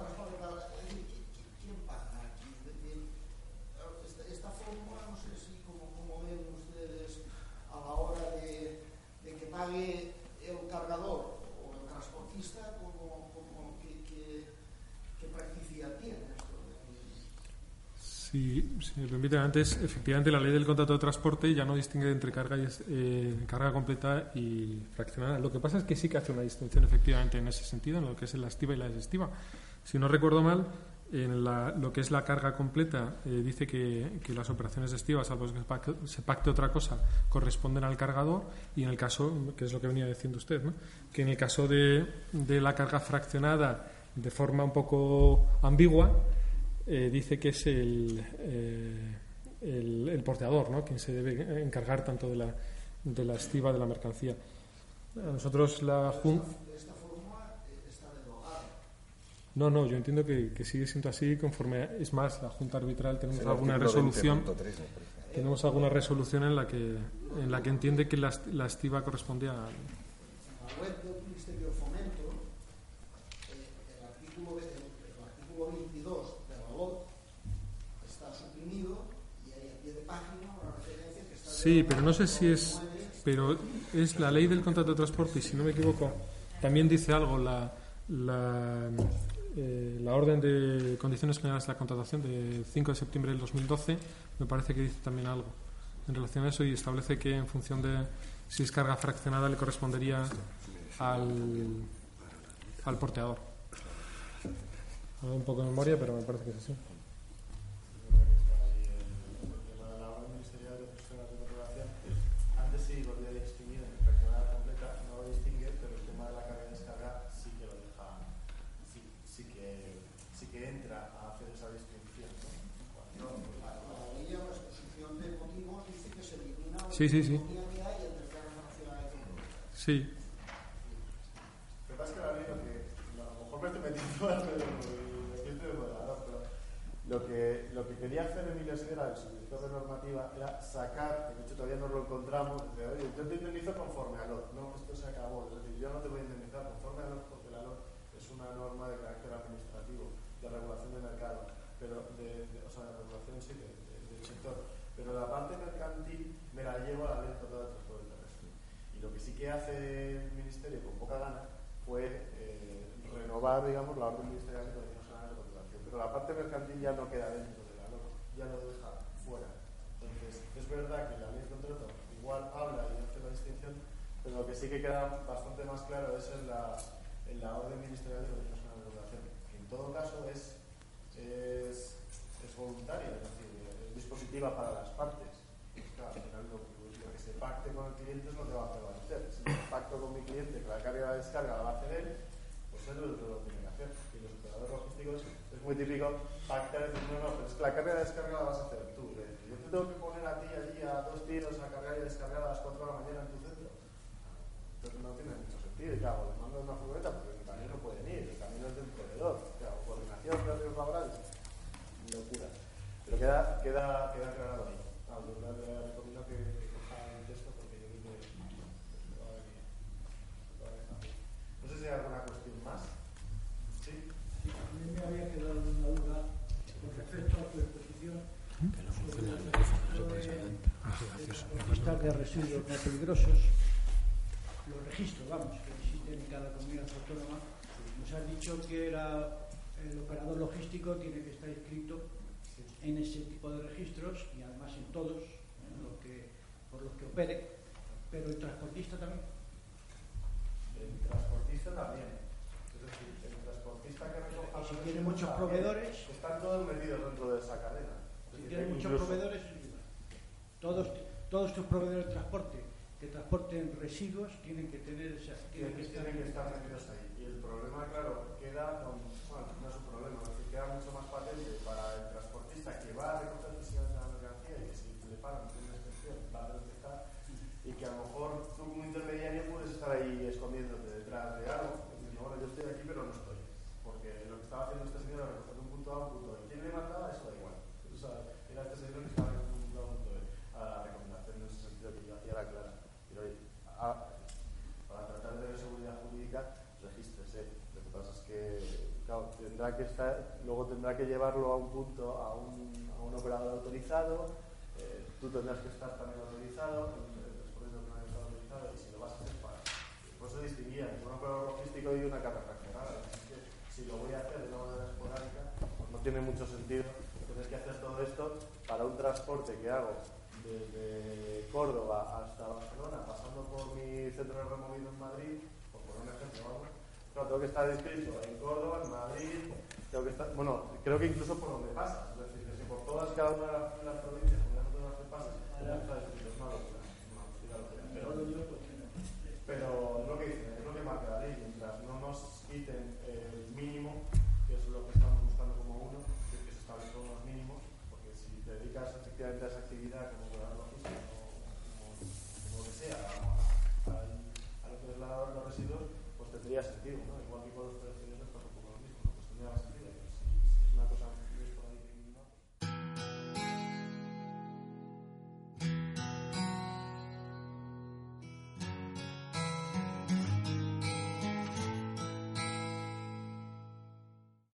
Si, si me permiten, antes, efectivamente, la ley del contrato de transporte ya no distingue entre carga, y, eh, carga completa y fraccionada. Lo que pasa es que sí que hace una distinción, efectivamente, en ese sentido, en lo que es la estiva y la desestiva. Si no recuerdo mal, en la- lo que es la carga completa, eh, dice que, las operaciones estivas, salvo que se pac- se pacte otra cosa, corresponden al cargador y en el caso, que es lo que venía diciendo usted, ¿no? que en el caso de la carga fraccionada de forma un poco ambigua, eh, dice que es el, eh, el, el porteador ¿no? quien se debe encargar tanto de la, de la estiva de la mercancía. A nosotros la Junta... De esta forma está derogado. No, no, yo entiendo que, que sigue siendo así conforme. Es más, la Junta Arbitral tenemos alguna resolución. 20.3, me parece. Tenemos alguna resolución en la que en la que entiende que la, la estiva corresponde a. En la web del Ministerio de Fomento, eh, el, artículo, el, el artículo 22 de la LOT está suprimido y hay a pie de página una referencia que está Sí, pero no sé si es. por el 9, Pero es la ley del contrato de transporte y si no me equivoco, también dice algo la. la eh, la orden de condiciones generales de la contratación de 5 de septiembre del 2012 me parece que dice también algo en relación a eso y establece que en función de si es carga fraccionada le correspondería al, al porteador. Un poco de memoria, pero me parece que es así. Sí, sí, sí. Sí, Lo que ley lo que, quería hacer Emilio Segura, el subdirector de normativa, era sacar, de hecho todavía no lo encontramos, de, oye, yo te indemnizo conforme a LOT, no, esto se acabó, es decir, yo no te voy a indemnizar conforme a LOT porque la LOT es una norma de carácter administrativo, de regulación de mercado, pero de, de- o sea, de regulación sí, de- de- del sector, pero la parte mercantil me la llevo a la ley contrato de transporte terrestre. Y lo que sí que hace el Ministerio con poca gana fue eh, renovar, digamos, la orden ministerial de condiciones generales de contratación. Pero la parte mercantil ya no queda dentro de la norma, ya lo deja fuera. Entonces, es verdad que la ley de contrato igual habla y hace la distinción, pero lo que sí que queda bastante más claro es en la, en la orden ministerial de condiciones generales de contratación, que en todo caso es, es, es voluntaria, es decir, es dispositiva para las partes. Lo, que se pacte con el cliente es lo que va a prevalecer. Si yo pacto con mi cliente que la carga la descarga la va a hacer él, pues él lo tiene que hacer. Y los operadores logísticos es muy típico pactar y decir, no, no, pero es que la carga la descarga la vas a hacer tú. Yo te tengo que poner a ti allí a dos tiros a cargar y descargar a las 4 de la mañana en tu centro. Entonces no tiene mucho sentido. Y claro, mando una furgoneta porque mi camión no pueden ir, el camión es del proveedor. Claro, coordinación de riesgos laborales. Locura. Pero queda, queda, queda aclarado ahí. Ah, yo le le recomiendo que, que coja el texto porque yo creo que le va a venir. le va a dejar bien. No sé si hay alguna cuestión más. Sí. Sí, a mí me había quedado una duda con respecto a tu exposición sobre el registro de, de residuos no peligrosos, los registros, vamos, que existen en cada comunidad autónoma. Nos has dicho que el operador logístico tiene que estar inscrito en ese tipo de registros y además en todos en lo que, por los que opere, pero el transportista también. El transportista también. Es decir, el transportista que recoja. Y si tiene muchos también. proveedores, Están todos metidos dentro de esa cadena. Si tienes muchos proveedores, todos, todos estos proveedores de transporte que transporten residuos tienen que tener esa tienen, tienen que, estar metidos ahí. Y el problema, claro, queda, con, bueno, no es un problema, decir queda mucho más que estar, luego tendrá que llevarlo a un punto, a un, un operador autorizado, eh, tú tendrás que estar también autorizado, después de vez autorizado, y si lo vas a hacer para. Por eso distinguía entre un operador logístico y una carga fraccionada. Si lo voy a hacer de una manera esporádica, pues no tiene mucho sentido. Tienes que hacer todo esto transporte que hago desde Córdoba hasta Barcelona, pasando por mi centro de removido en Madrid, por poner un ejemplo, claro, tengo que estar inscrito en Córdoba, en Madrid, tengo que estar, bueno, creo que incluso por donde pasa, es decir, que si por todas cada una de las, provincias, por las que pasas, tengo que estar inscrito, es locura, pero, pero lo que dicen, es lo que marca la ley, mientras no nos quiten